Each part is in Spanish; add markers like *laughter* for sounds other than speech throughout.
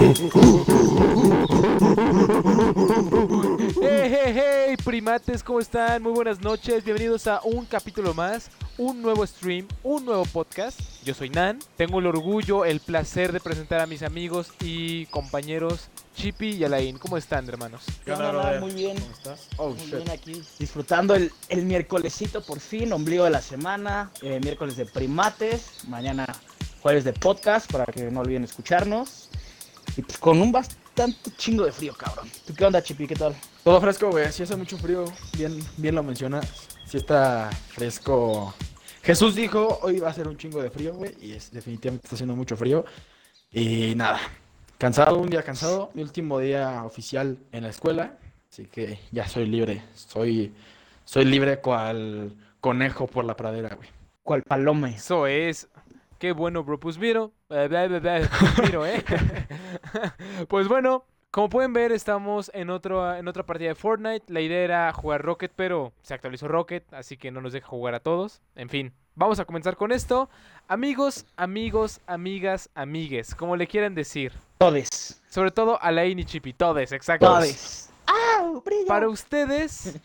Hey, hey, hey, primates, ¿cómo están? Muy buenas noches, bienvenidos a un capítulo más, un nuevo stream, un nuevo podcast. Yo soy Nan, tengo el orgullo, el placer de presentar a mis amigos y compañeros Chippy y Alain. ¿Cómo están, hermanos? ¿Qué onda, brother? Muy bien. ¿Cómo estás? Oh, Muy bien aquí, disfrutando el, el miércolesito por fin, ombligo de la semana, eh, miércoles de primates, mañana jueves de podcast para que no olviden escucharnos. Y pues con un bastante chingo de frío, cabrón. ¿Tú qué onda, Chipi? ¿Qué tal? Todo fresco, güey. Sí hace mucho frío. Bien, bien lo mencionas. Sí está fresco. Jesús dijo, hoy va a ser un chingo de frío, güey. Y es, definitivamente está haciendo mucho frío. Y nada. Cansado, un día cansado. Mi último día oficial en la escuela. Así que ya soy libre. Soy, soy libre cual conejo por la pradera, güey. ¿Cuál palome? Eso es. Qué bueno, bro. Pues miro. eh, bla, bla, bla, pues miro, ¿eh? *laughs* pues bueno, como pueden ver, estamos en, otro, en otra partida de Fortnite. La idea era jugar Rocket, pero se actualizó Rocket, así que no nos deja jugar a todos. En fin, vamos a comenzar con esto. Amigos, amigos, amigas, amigues, como le quieran decir. Todes. Sobre todo Alain y Chippy, todes, exacto. Todes. ¡Ah! Para ustedes,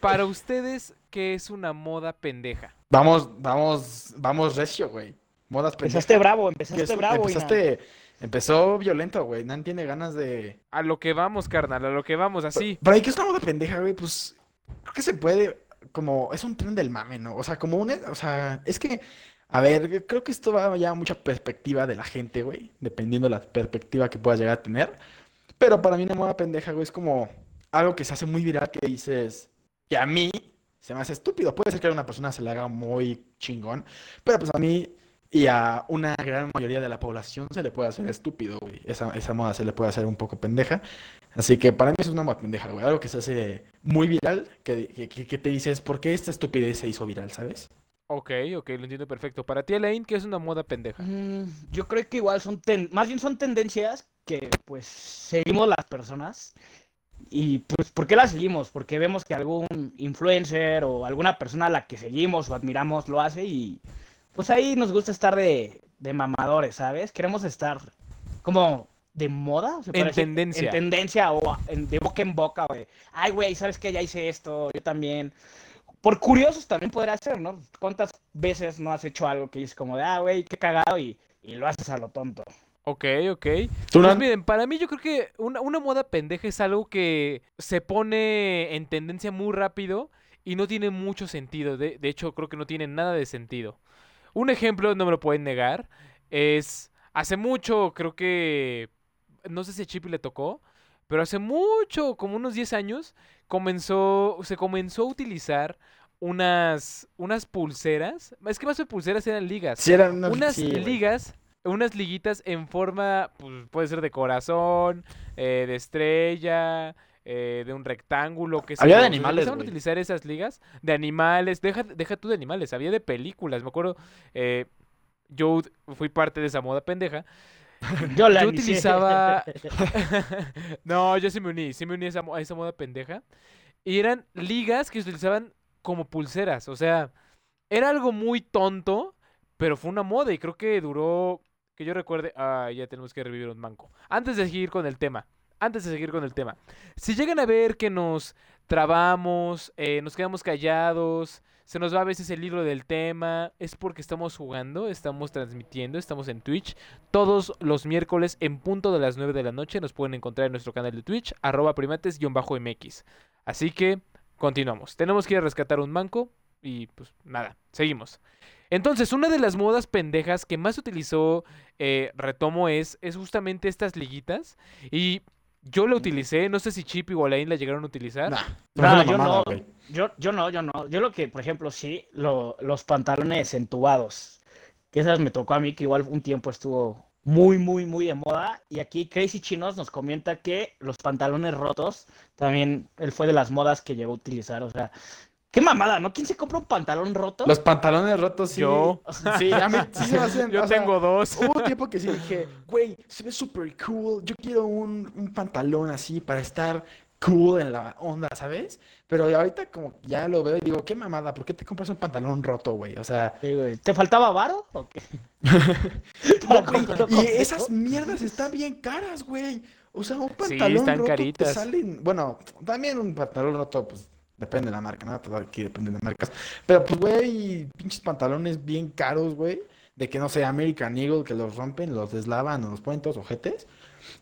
para ustedes, ¿qué es una moda pendeja? Vamos, vamos, vamos recio, güey. Modas pendejas. Empezaste bravo, empezaste es- bravo. Empezaste, empezó violento, güey. Nan tiene ganas de, A lo que vamos, carnal, a lo que vamos, así. Pero ahí que es una moda pendeja, güey, pues creo que se puede, como, es un tren del mame, ¿no? O sea, como un, o sea, es que, a ver, creo que esto va ya a mucha perspectiva de la gente, güey, dependiendo de la perspectiva que puedas llegar a tener. Pero para mí una moda pendeja, güey, es como algo que se hace muy viral que dices, que a mí se me hace estúpido. Puede ser que a una persona se le haga muy chingón, pero pues a mí y a una gran mayoría de la población se le puede hacer estúpido, güey. Esa, esa moda se le puede hacer un poco pendeja. Así que para mí es una moda pendeja, güey. Algo que se hace muy viral, que, que, te dices, ¿por qué esta estupidez se hizo viral, sabes? Ok, ok, lo entiendo perfecto. Para ti, Elaine, ¿qué es una moda pendeja? Mm, yo creo que igual son, ten- más bien son tendencias que pues seguimos las personas. Y pues, ¿por qué las seguimos? Porque vemos que algún influencer o alguna persona a la que seguimos o admiramos lo hace y pues ahí nos gusta estar de, de mamadores, ¿sabes? Queremos estar como de moda, ¿se En puede decir? tendencia. En tendencia o en- de boca en boca, güey. Ay, güey, ¿sabes qué? Ya hice esto, yo también. Por curiosos también podrá ser, ¿no? ¿Cuántas veces no has hecho algo que dices como de, ah, güey, qué cagado y, y lo haces a lo tonto? Ok, ok. ¿Tú, Pues miren, para mí yo creo que una, una moda pendeja es algo que se pone en tendencia muy rápido y no tiene mucho sentido. De, de hecho, creo que no tiene nada de sentido. Un ejemplo, no me lo pueden negar, es hace mucho, creo que, no sé si a Chip le tocó, pero hace mucho, como unos 10 años, comenzó, se comenzó a utilizar unas, unas pulseras. Es que más que pulseras eran ligas Sí, eran unas, unas sí, ligas, unas liguitas en forma, pues, puede ser de corazón, eh, de estrella, eh, de un rectángulo, que Había de animales, Empezaron a utilizar esas ligas de animales, deja, deja tú de animales, había de películas, me acuerdo, eh, yo fui parte de esa moda pendeja. *laughs* Yo la Yo utilizaba... *laughs* *laughs* no, yo sí me uní, sí me uní a esa, a esa moda pendeja. Y eran ligas que se utilizaban como pulseras, o sea, era algo muy tonto, pero fue una moda y creo que duró, que yo recuerde, ah, ya tenemos que revivir un manco. Antes de seguir con el tema, antes de seguir con el tema, si llegan a ver que nos trabamos, eh, nos quedamos callados, se nos va a veces el hilo del tema, es porque estamos jugando, estamos transmitiendo, estamos en Twitch. Todos los miércoles en punto de las 9 de la noche nos pueden encontrar en nuestro canal de Twitch, arroba primates-mx. Así que continuamos. Tenemos que ir a rescatar un manco y pues nada, seguimos. Entonces, una de las modas pendejas que más utilizó, eh, retomo, es, es justamente estas liguitas. Y yo la utilicé, no sé si Chip y Walain la llegaron a utilizar. Nah, No, yo mamada, no. Yo, yo no, yo no. Yo lo que, por ejemplo, sí, lo- los pantalones entubados. Que esas me tocó a mí, que igual un tiempo estuvo muy, muy, muy de moda. Y aquí Crazy Chinos nos comenta que los pantalones rotos también él fue de las modas que llegó a utilizar. O sea, qué mamada, ¿no? ¿Quién se compra un pantalón roto? Los pantalones rotos, sí. Yo. Sí, a mí sí se me hacen. Yo o sea, tengo dos. Hubo un tiempo que sí dije, güey, se ve súper cool. Yo quiero un, un pantalón así para estar cool en la onda, ¿sabes? Pero ahorita como ya lo veo y digo, qué mamada, ¿por qué te compras un pantalón roto, güey? O sea, Sí, güey. ¿Te faltaba varo o qué? *laughs* güey, y esas mierdas están bien caras, güey. O sea, un Sí, pantalón están roto te caritas. salen, bueno, también un pantalón roto, pues depende de la marca, ¿no? Todo aquí depende de las marcas. Pero pues, güey, pinches pantalones bien caros, güey. De que no sé, American Eagle, que los rompen, los deslavan o los ponen todos ojetes.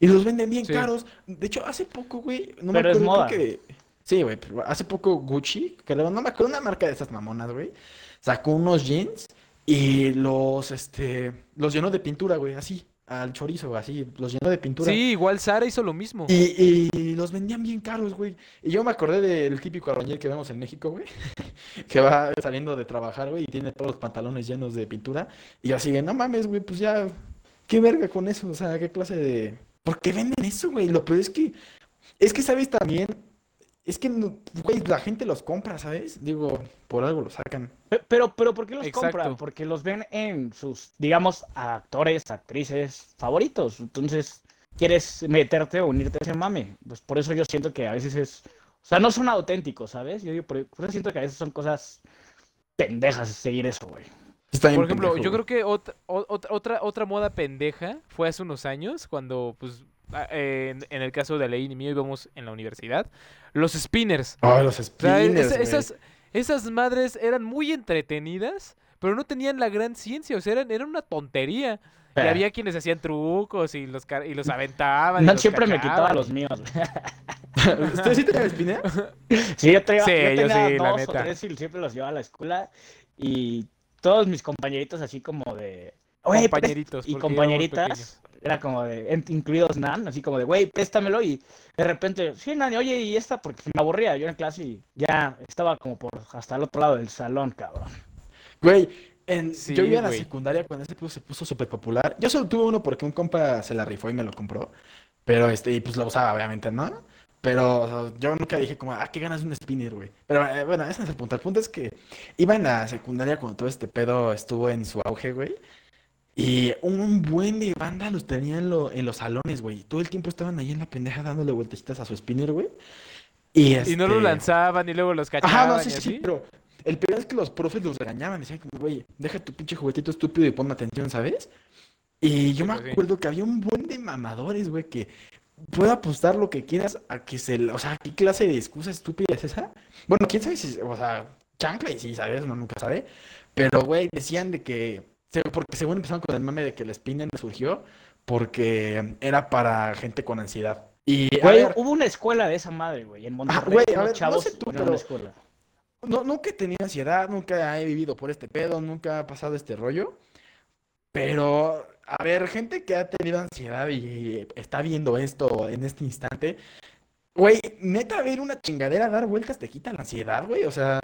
Y los venden bien Sí. caros. De hecho, hace poco, güey, no Pero me es acuerdo, moda. que... Sí, güey, hace poco Gucci, creo, no me acuerdo, una marca de esas mamonas, güey, sacó unos jeans y los, este, los llenó de pintura, güey, así, al chorizo, así, los llenó de pintura. Sí, igual Sara hizo lo mismo. Y, y los vendían bien caros, güey. Y yo me acordé del típico arroñel que vemos en México, güey. *laughs* Que va saliendo de trabajar, güey, y tiene todos los pantalones llenos de pintura. Y yo así de, no mames, güey, pues ya, qué verga con eso. O sea, qué clase de... ¿Por qué venden eso, güey? Lo peor es que, es que, ¿sabes también? Es que, güey, la gente los compra, ¿sabes? Digo, por algo los sacan. Pe- Pero, pero ¿por qué los compran? Exacto. Porque los ven en sus, digamos, actores, actrices favoritos. Entonces, quieres meterte o unirte a ese mame. Pues por eso yo siento que a veces es. O sea, no son auténticos, ¿sabes? Yo digo, por por eso siento que a veces son cosas pendejas seguir eso, güey. Está bien Por ejemplo, pendejo, yo güey. creo que otra, otra, otra moda pendeja fue hace unos años, cuando, pues, en, en el caso de Alain y mío íbamos en la universidad, los spinners. Oh, los O sea, spinners, esas, esas madres eran muy entretenidas, pero no tenían la gran ciencia, o sea, eran, eran una tontería. Y Eh. había quienes hacían trucos y los, y los *laughs* aventaban. y No, los siempre me quitaba los míos. *laughs* ¿Ustedes sí tenían spinners? *laughs* Sí, yo, traía, Sí, yo yo tenía sí, la dos o neta. tres y siempre los llevaba a la escuela. Y todos mis compañeritos así como de... Compañeritos. y compañeritas, era como de, incluidos Nan, así como de, güey, préstamelo y de repente, sí, Nan, oye, y esta, porque me aburría, yo en clase y ya estaba como por hasta el otro lado del salón, cabrón. Güey, en, Sí, yo iba en la secundaria cuando ese pedo se puso súper popular. Yo solo tuve uno porque un compa se la rifó y me lo compró. Pero este, y pues lo usaba, obviamente, ¿no? Pero o sea, yo nunca dije como, ah, qué ganas de un spinner, güey. Pero eh, bueno, ese no es el punto. El punto es que iba en la secundaria cuando todo este pedo estuvo en su auge, güey. Y un buen de banda los tenía en, lo- en los salones, güey. Todo el tiempo estaban ahí en la pendeja dándole vueltecitas a su spinner, güey. Y, Y no lo este, lanzaban y luego los Ajá, cachaban no, sí, sí, pero el peor es que los profes los regañaban, decían como, güey, deja tu pinche juguetito estúpido y ponme atención, ¿sabes? Y yo me pues sí. acuerdo que había un buen de mamadores, güey, que puedo apostar lo que quieras a que se, o sea, ¿qué clase de excusa estúpida es esa? Bueno, quién sabe si, o sea, chancla y sí, ¿sabes? Uno nunca sabe, pero, güey, decían de que, porque según empezaron con el mame de que el spinner surgió porque era para gente con ansiedad. Y, Güey, ver, hubo una escuela de esa madre, güey, en Monterrey. güey, a ver, no chavos sé tú, pero- escuela. No, nunca he tenido ansiedad, nunca he vivido por este pedo, nunca ha pasado este rollo. Pero, a ver, gente que ha tenido ansiedad y está viendo esto en este instante, güey, neta, ver una chingadera dar vueltas te quita la ansiedad, güey. O sea,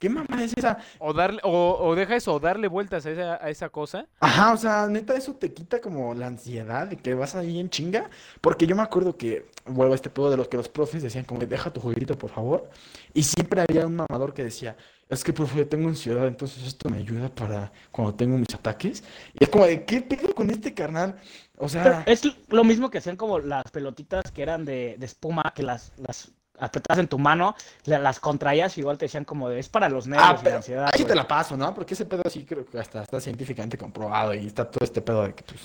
¿qué mamá es esa? O, darle, o, o deja eso, o darle vueltas a esa, a esa cosa. Ajá, o sea, neta, eso te quita como la ansiedad de que vas ahí en chinga. Porque yo me acuerdo que, vuelvo a este pedo de los que los profes decían como, deja tu jueguito, por favor. Y siempre había un mamador que decía, es que, profe, yo tengo ansiedad, entonces esto me ayuda para cuando tengo mis ataques. Y es como de, ¿qué pedo con este carnal? O Pero sea, es lo mismo que hacían como las pelotitas que eran de, de espuma, que las, las apretabas en tu mano, la- las contraías y igual te decían como de, es para los nervios ah, y la ansiedad. ahí sí te güey". la paso, ¿no? Porque ese pedo sí creo que hasta está científicamente comprobado y está todo este pedo de que, pues,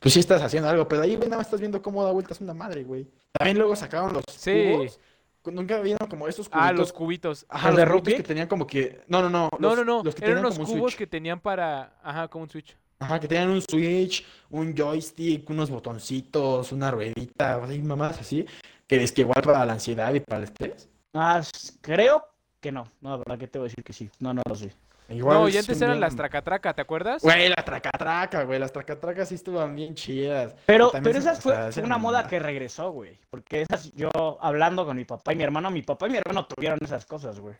pues sí estás haciendo algo, pero ahí, güey, nada más estás viendo cómo da vueltas una madre, güey. También luego sacaron los Sí. cubos. Nunca vieron como estos Ah, cubitos los cubitos. Ajá, ¿Los los de cubitos rugby? que tenían como que. No, no, no. No, los- no, no. los que Eran tenían unos como cubos que tenían para. Ajá, como un switch. Ajá, que tenían un switch, un joystick, unos botoncitos, una ruedita, así, mamás así. Que es que igual para la ansiedad y para el estrés. Ah, creo que no. No, la verdad que te voy a decir que sí. No, no lo sé. Igual no, y antes eran bien- las tracatraca, ¿te acuerdas? Güey, las tracatraca, güey. Las tracatracas sí estaban bien chidas. Pero, pero se- esa o fue, sea, fue esa una moda que regresó, güey. Porque esas, yo hablando con mi papá y mi hermano, mi papá y mi hermano tuvieron esas cosas, güey.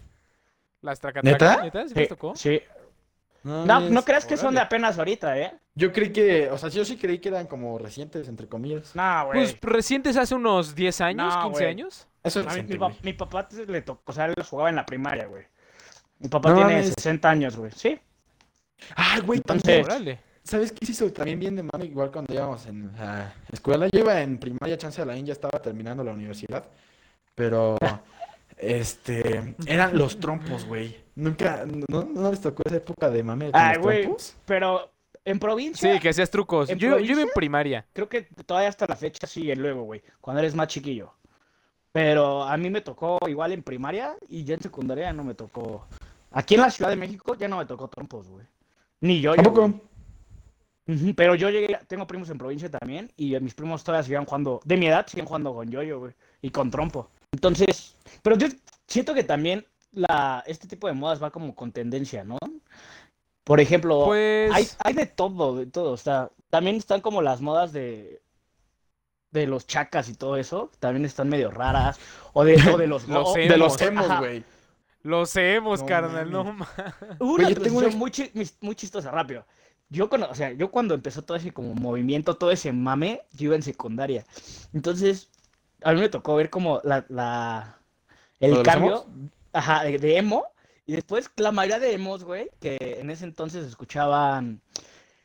Las tracatraca. ¿Neta? ¿Neta? ¿Sí Sí, les tocó? sí. No, No, no creas que son de apenas ahorita, ¿eh? Yo creí que, o sea, yo sí creí que eran como recientes, entre comillas. No, güey. Pues recientes hace unos 10 años, No, 15 güey. años. Eso es A mí- reciente, mi, pa- güey. mi papá le tocó, o sea, él jugaba en la primaria, güey. Mi papá No tiene mames. 60 años, güey. Sí. Ay, güey, Entonces- también. Órale. ¿Sabes qué se hizo también bien de mano? Igual cuando íbamos en la escuela. Yo iba en primaria, chance de la ya estaba terminando la universidad. Pero, *laughs* este, eran los trompos, güey. Nunca, ¿no, no les tocó esa época de mame con Ay, los güey. trompos? Pero En provincia, Sí, que hacías trucos. ¿En Yo, yo iba en primaria. creo que todavía hasta la fecha sigue luego, güey, cuando eres más chiquillo. Pero a mí me tocó igual en primaria y ya en secundaria no me tocó. Aquí en la Ciudad de México ya no me tocó trompos, güey. Ni yo. Tampoco. Ujú, Pero yo llegué, tengo primos en provincia también y mis primos todavía siguen jugando, de mi edad siguen jugando con yoyo, güey, y con trompo. Entonces, pero yo siento que también la, este tipo de modas va como con tendencia, ¿no? Por ejemplo, Pues. hay, hay de todo, de todo. O sea, también están como las modas de, de los chacas y todo eso, también están medio raras. O de, o de los, *laughs* Los o- emos. De los emos, güey. Los hemos, No carnal, no mames. una yo tengo una- muy, muy chistosa, rápido. Yo cuando, o sea, yo cuando empezó todo ese como movimiento, todo ese mame, yo iba en secundaria. Entonces, a mí me tocó ver como la, la ¿Lo de el cambio, ajá, de, de emo. Y después la mayoría de emos, güey, que en ese entonces escuchaban,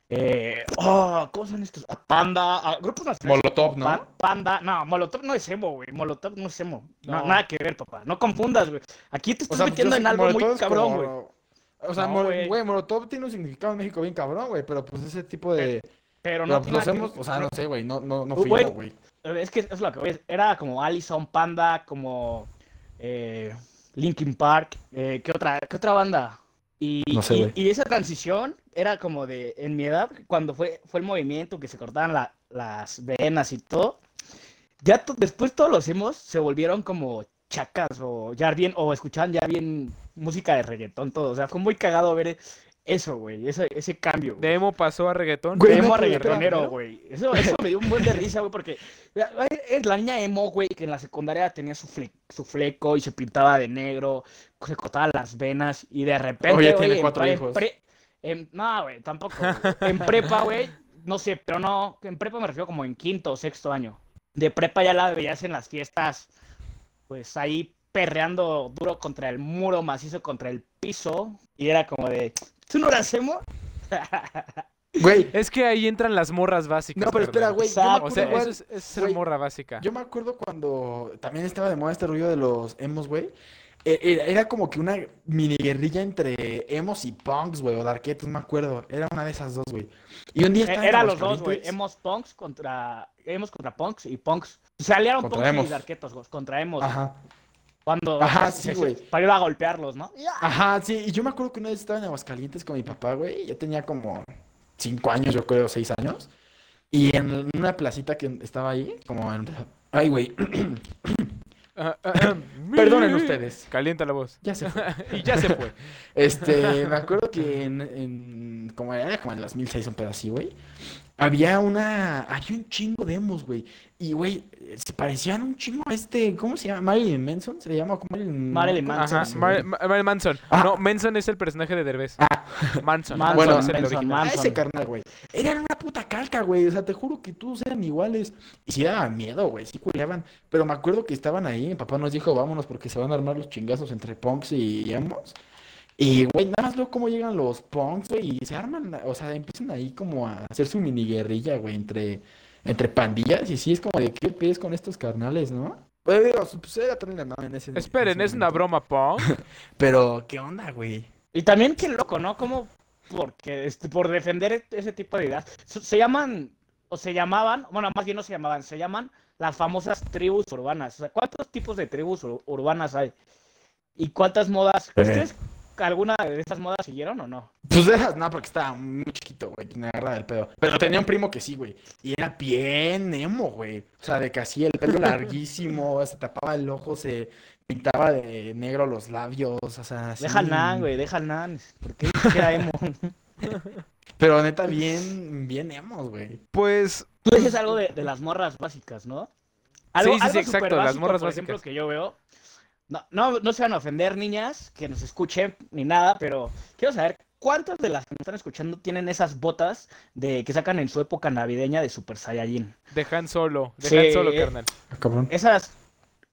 eh, oh, ¿cómo son estos? A Panda, a grupos nacionales. Molotov, ¿no? Pa- Panda, no, Molotov no es emo, güey. Molotov no es emo. No, No. nada que ver, papá. No confundas, güey. Aquí te O estás sea, metiendo en algo muy Molotov cabrón, como- güey. O sea, No, mol- güey. güey, Molotov tiene un significado en México bien cabrón, güey, pero pues ese tipo de... Pero Pero no pues los hemos, o sea, no sé, güey, no, no, no Güey, fui yo, güey. Es que es lo que voy. Era como Allison, Panda, como eh, Linkin Park. Eh, ¿qué, otra, ¿Qué otra banda? Y, No sé, y- esa transición era como de, en mi edad, cuando fue, fue el movimiento que se cortaban la- las venas y todo. Ya to- después todos los emos se volvieron como chacas o ya bien, o escuchaban ya bien música de reggaetón, todo. O sea, fue muy cagado ver eso, güey, ese, ese cambio. güey. De emo pasó a reggaetón. Güey, emo no, a reggaetonero, güey. Eso, eso me dio un buen de risa, güey, porque la- es la niña emo, güey, que en la secundaria tenía su, fle- su fleco y se pintaba de negro, se cortaba las venas y de repente, Oye, güey, tiene en cuatro hijos. en- no, güey, tampoco. güey. En prepa, güey, no sé, pero no, en prepa me refiero como en quinto o sexto año. De prepa ya la veías en las fiestas, pues ahí perreando duro contra el muro, macizo contra el piso, y era como de, ¿tú no eras emo? *laughs* Güey, Es que ahí entran las morras básicas. no, pero espera, güey, yo me Exacto. O acuerdo sea, igual- eso es, eso es ser güey, morra básica. Yo me acuerdo cuando también estaba de moda este rollo de los emos, güey. E- Era, era como que una mini guerrilla entre emos y punks, güey, o darketos, no me acuerdo. Era una de esas dos, güey. Y un día estaba en Era los dos, güey. Hemos punks contra. Hemos contra punks y punks. Se aliaron Contra punks emos. y darketos güey, contra hemos. Ajá. Cuando. Ajá, se- *laughs* sí, güey. *laughs* Para ir a golpearlos, ¿no? Ajá, sí. Y yo me acuerdo que una vez estaba en Aguascalientes con mi papá, güey. Yo tenía como cinco años, yo creo, seis años. Y en una placita que estaba ahí, como en... Ay, güey. *clears throat* *coughs* Perdonen ustedes. Calienta la voz. Ya se fue. *laughs* y ya se fue. Este, me acuerdo que en, en- como era como en el 2006, un pedo así, güey. Había una, había un chingo de emos, güey. Y, güey, se parecían un chingo a este, ¿cómo se llama? Marilyn Manson, se le llama como Marilyn Marilyn ¿cómo Manson, Ajá, Mar- llama? Ma- Marilyn Manson. Ah. No, Manson es el personaje de Derbez. Ah. Manson. Manson, Bueno, es el Manson, original. A Manson. ese carnal, güey. Eran una puta calca, güey. O sea, te juro que todos eran iguales. Y sí daban miedo, güey. Sí culeaban. Pero me acuerdo que estaban ahí. Mi papá nos dijo, vámonos porque se van a armar los chingazos entre punks y emos. Y, güey, nada más veo cómo llegan los punks, güey. Y se arman, o sea, empiezan ahí como a hacer su mini guerrilla, güey, entre, entre pandillas. Y sí es como de, ¿qué pides con estos carnales, no? Pues digo, pues era también la en ese en Esperen, ese es una broma, Pong. *laughs* Pero, ¿qué onda, güey? Y también qué loco, ¿no? Como porque este, por defender ese tipo de ideas. Se, se llaman, o se llamaban, bueno, más bien no se llamaban, se llaman las famosas tribus urbanas. O sea, ¿cuántos tipos de tribus ur- urbanas hay? ¿Y cuántas modas? ¿Ustedes alguna de estas modas siguieron o no? Pues de esas, no, porque estaba muy chiquito, güey, me agarra del pedo. Pero tenía un primo que sí, güey. Y era bien emo, güey. O sea, de que así el pelo larguísimo, *laughs* se tapaba el ojo, se pintaba de negro los labios, o sea, así. Deja al nan, güey, deja al nan. ¿Por qué era emo? *laughs* Pero neta, bien, bien emos, güey. Pues, Tú dices algo de, de las morras básicas, ¿no? Algo, Sí, sí, exacto, súper las básico, morras por ejemplo, básicas. que yo veo. No, no, no se van a ofender, niñas, que nos escuchen ni nada, pero quiero saber cuántas de las que nos están escuchando tienen esas botas de que sacan en su época navideña de Super Saiyajin. dejan solo. Sí, Dejan solo, carnal. Cabrón. Esas,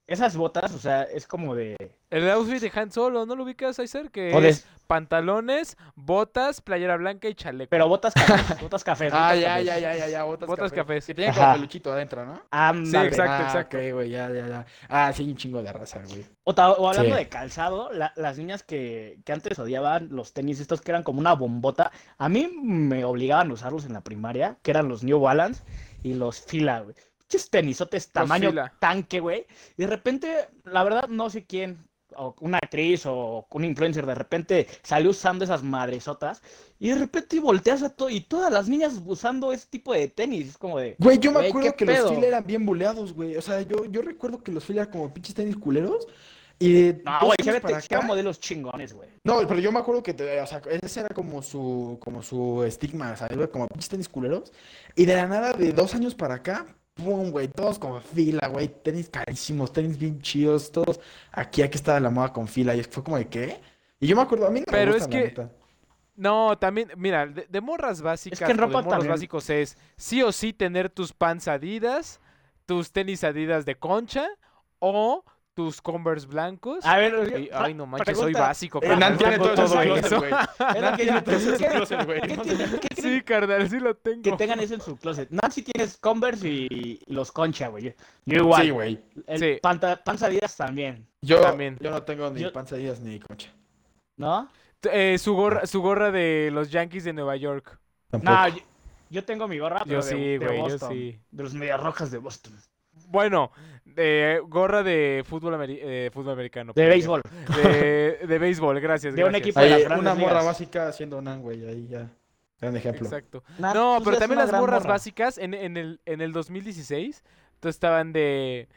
esas botas, o sea, es como de... El outfit de Han Solo, ¿no lo ubicas, Aizer? Que o de- es pantalones, botas, playera blanca y chaleco. pero botas cafés, *laughs* botas cafés. Ah, botas ya, cafés. ya, ya, ya, ya, botas, Botas cafés. Que tienen como peluchito adentro, ¿no? Ándale. exacto, ah, exacto. güey, ya, ya, ya. Ah, sí, un chingo de raza, güey. O, hablando Sí. de calzado, la- las niñas que, que antes odiaban los tenis estos que eran como una bombota, a mí me obligaban a usarlos en la primaria, que eran los New Balance y los Fila, güey. Pinches tenisotes tamaño Fila. tanque, güey. Y de repente, la verdad, no sé quién, o una actriz o un influencer, de repente salió usando esas madresotas y de repente volteas a todo y todas las niñas usando ese tipo de tenis. Es como de, Güey, yo me Güey, acuerdo ¿qué que pedo? los Phil eran bien buleados, güey. O sea, yo, yo recuerdo que los Phil eran como pinches tenis culeros. Y de no, güey, años se ve- para se vean acá- modelos chingones, güey. No, pero yo me acuerdo que, te- o sea, ese era como su, como su estigma, ¿sabes, güey? Como pinches tenis culeros. Y de la nada, de dos años para acá, pum, güey, todos como fila, güey, tenis carísimos, tenis bien chidos, todos aquí, aquí estaba la moda con fila. Y fue como de, ¿qué? Y yo me acuerdo, a mí no me Pero es gustan, la que-. No, también, mira, de, de morras básicas en o de ropa morros también. básicos es sí o sí tener tus pants adidas, tus tenis adidas de concha o tus Converse blancos. A ver, Y- ay, no manches, soy básico, Eh, Nan tiene tengo todo todo eso que tiene yo- todo eso en su ¿qué- closet, güey. Sí, carnal, sí lo que tengo. tengan eso en su closet? Nancy tienes Converse y los Concha, güey. Yo igual. Sí, güey. El Sí. panta- panza Adidas también, Yo, También. yo no tengo ni Yo- panzadillas ni concha. ¿no? Eh, su gorra, su gorra de los Yankees de Nueva York. Tampoco. No, yo, yo tengo mi gorra, pero Yo de, sí, de güey, yo Boston, sí. De los Medias Rojas de Boston. Bueno, de gorra de fútbol, ameri- eh, fútbol americano. De béisbol. De, de béisbol, gracias. De un equipo de las una morra ligas. básica haciendo nan, güey, ahí ya. Gran ejemplo. Exacto. Nah, No, pues pero también las morras morra. básicas en, en el, en el 2016, tú estaban de...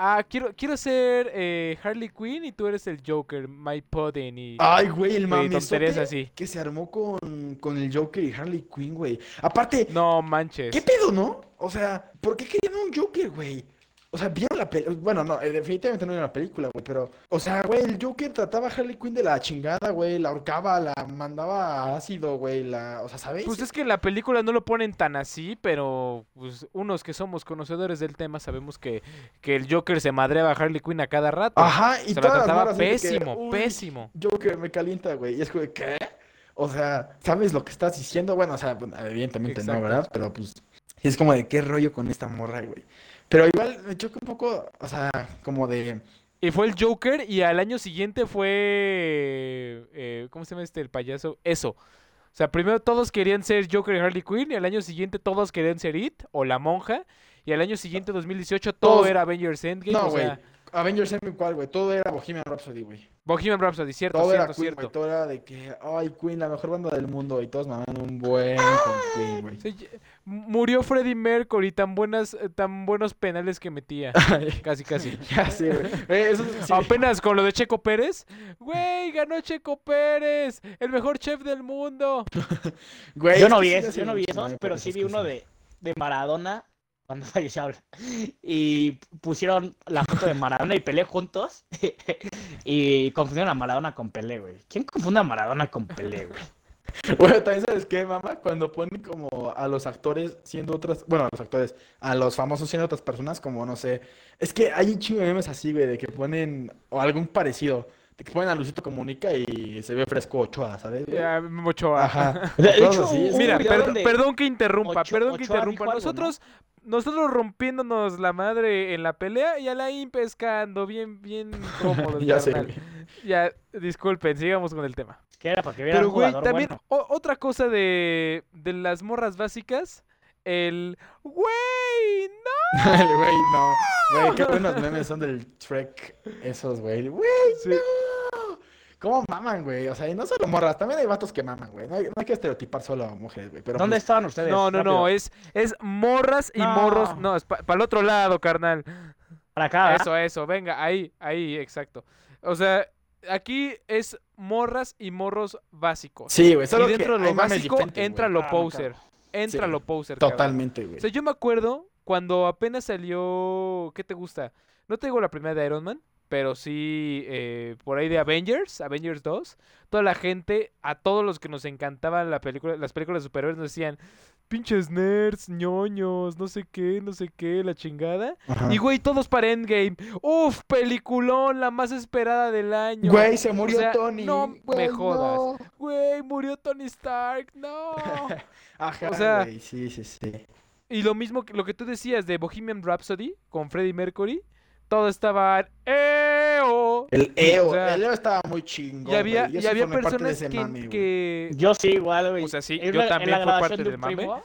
Ah, quiero, quiero ser eh, Harley Quinn y tú eres el Joker, My Pudding y... Ay, güey, el tonterías así. que se armó con, con el Joker y Harley Quinn, güey. Aparte, No manches. ¿qué pedo, no? O sea, ¿por qué querían un Joker, güey? O sea, vieron la película. Bueno, no, eh, definitivamente no vieron la película, güey, pero. O sea, güey, el Joker trataba a Harley Quinn de la chingada, güey. La ahorcaba, la mandaba a ácido, güey. La... O sea, ¿sabes? Pues es que en la película no lo ponen tan así, pero pues, unos que somos conocedores del tema sabemos que, que el Joker se madreaba a Harley Quinn a cada rato. Ajá, y se la trataba que, pésimo, "Uy, pésimo. Joker me calienta, güey. Y es como, ¿qué? O sea, ¿sabes lo que estás diciendo? Bueno, o sea, bueno, evidentemente no. ¿verdad? Pero pues, es como de qué rollo con esta morra, güey. Pero igual me choca un poco, o sea, como de. Y fue el Joker y al año siguiente fue... eh, ¿Cómo se llama este el payaso? Eso. O sea, primero todos querían ser Joker y Harley Quinn y al año siguiente todos querían ser It o La Monja y al año siguiente 2018 todo Todos- era Avengers Endgame. No, güey. sea, Avengers Endgame, ¿cuál, güey? Todo era Bohemian Rhapsody, güey. Bohemian Rhapsody, cierto, Todo era cierto, Queen, cierto. güey. Todo era de que, ay, Queen, la mejor banda del mundo. Y todos mamaban un buen con Queen, güey. Sí, murió Freddie Mercury, tan buenas, eh, tan buenos penales que metía. Casi, casi. *laughs* Ya sé, güey. Eh, Eso sí. Apenas con lo de Checo Pérez. Güey, ganó Checo Pérez, el mejor chef del mundo. *laughs* Güey, Yo no vi eso, yo no vi eso, pero sí vi uno de, de Maradona cuando *laughs* falleció. habla. Y pusieron la foto de Maradona y Pelé juntos. y confundieron a Maradona con Pelé, güey. ¿Quién confunde a Maradona con Pelé, güey? *laughs* Bueno, también sabes qué, mamá, cuando ponen como a los actores siendo otras, bueno, a los actores, a los famosos siendo otras personas, como no sé, es que hay un chingo de memes así, güey, de que ponen, o algún parecido, de que ponen a Luisito Comunica y se ve fresco Ochoa, ¿sabes? Ya, Memo Ochoa. Ajá. *laughs* De Cosas hecho, así, es- hubo Mira, per- perdón que interrumpa, Ocho- perdón que Ochoa interrumpa. algo, ¿no? Nosotros, rompiéndonos la madre en la pelea y Alain pescando, bien, bien *laughs* cómodo. Ya sé. Ya, disculpen, sigamos con el tema. Que era para que vieran Pero, güey, también bueno. o- otra cosa de, de las morras básicas, el... ¡Güey! ¡No! *laughs* El Güey, no. Güey, qué *laughs* buenos memes son del Trek esos, güey. Güey, Sí. no. ¿Cómo maman, güey? O sea, y no solo morras, también hay vatos que maman, güey. No hay, no hay que estereotipar solo a mujeres, güey. Pero ¿Dónde pues, estaban ustedes? No, no, no, es, es morras y No. morros. No, es para el otro lado, carnal. Para acá, ¿verdad? Eso, eso, venga, ahí, ahí, exacto. O sea, aquí es morras y morros básicos. Sí, güey, solo y dentro que de lo básico entra lo Ah, no, poser. Entra Sí, lo poser. Totalmente, güey. O sea, yo me acuerdo cuando apenas salió. ¿Qué te gusta? No te digo la primera de Iron Man, pero sí eh, por ahí de Avengers, Avengers 2, toda la gente, a todos los que nos encantaban la película, las películas de superhéroes nos decían, pinches nerds, ñoños, no sé qué, no sé qué, la chingada. Ajá. Y güey, todos para Endgame. Uf, peliculón, la más esperada del año. Güey, se murió sea, Tony. no Güey, me jodas. no. Güey, murió Tony Stark, no. *laughs* Ajá, O sea- güey, sí, sí, sí. Y lo mismo que lo que tú decías de Bohemian Rhapsody con Freddie Mercury, todo estaba ¡Eo! El EO, O sea, el EO estaba muy chingón. Y había, y había de personas ese que, mame, güey. que- Yo sí, igual, güey. O sea, sí, En yo la- en también la fui grabación parte de del un mame. primo,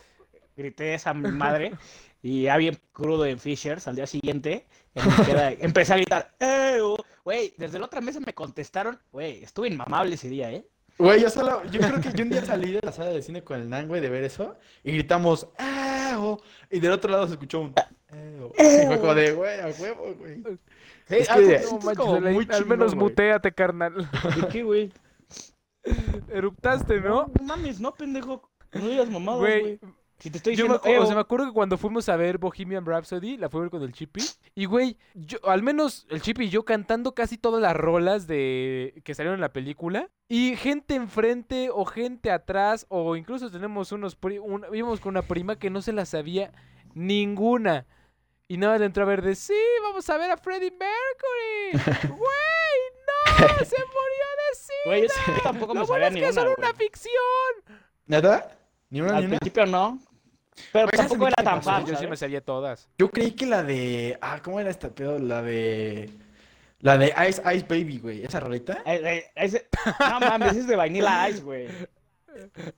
Grité esa mi *laughs* madre y ya bien crudo en Fishers al día siguiente. en *laughs* empecé a gritar, ¡Eh! oh". Güey, desde la otra mesa me contestaron, güey, estuve inmamable ese día, ¿eh? Güey, yo solo, yo creo que yo un día salí de la sala de cine con el Nan, güey, de ver eso, y gritamos, Y del otro lado se escuchó un ¡Eo! Y fue como de, güey, a huevo, güey. Sí, Es que- No manches, como al- muy al menos güey. muteate, carnal. ¿de qué, güey? *laughs* Eruptaste, ¿no? No mames, no, pendejo. No digas mamadas, Güey, güey. Si te estoy yo me, diciendo, acu- o sea, "Eo". me acuerdo que cuando fuimos a ver Bohemian Rhapsody, la fui a ver con el Chippy. Y güey, yo, al menos el Chippy y yo cantando casi todas las rolas de que salieron en la película. Y gente enfrente o gente atrás, o incluso tenemos unos pri- un- íbamos con una prima que no se la sabía ninguna. Y nada más le entró a ver de sí, vamos a ver a Freddie Mercury. *laughs* Güey, no, *laughs* se murió de sí. Güey, yo tampoco me Lo bueno es ni que es solo una ficción. ¿Neta? ¿Ni una, ni Al una? principio no. Pero Pues, tampoco era tan fácil. yo sí me sabía todas. Yo creí que la de, ah, ¿cómo era esta pedo? La de, la de Ice Ice Baby, güey, ¿esa rolita? Eh, eh, ese- No mames, es de Vanilla Ice, güey.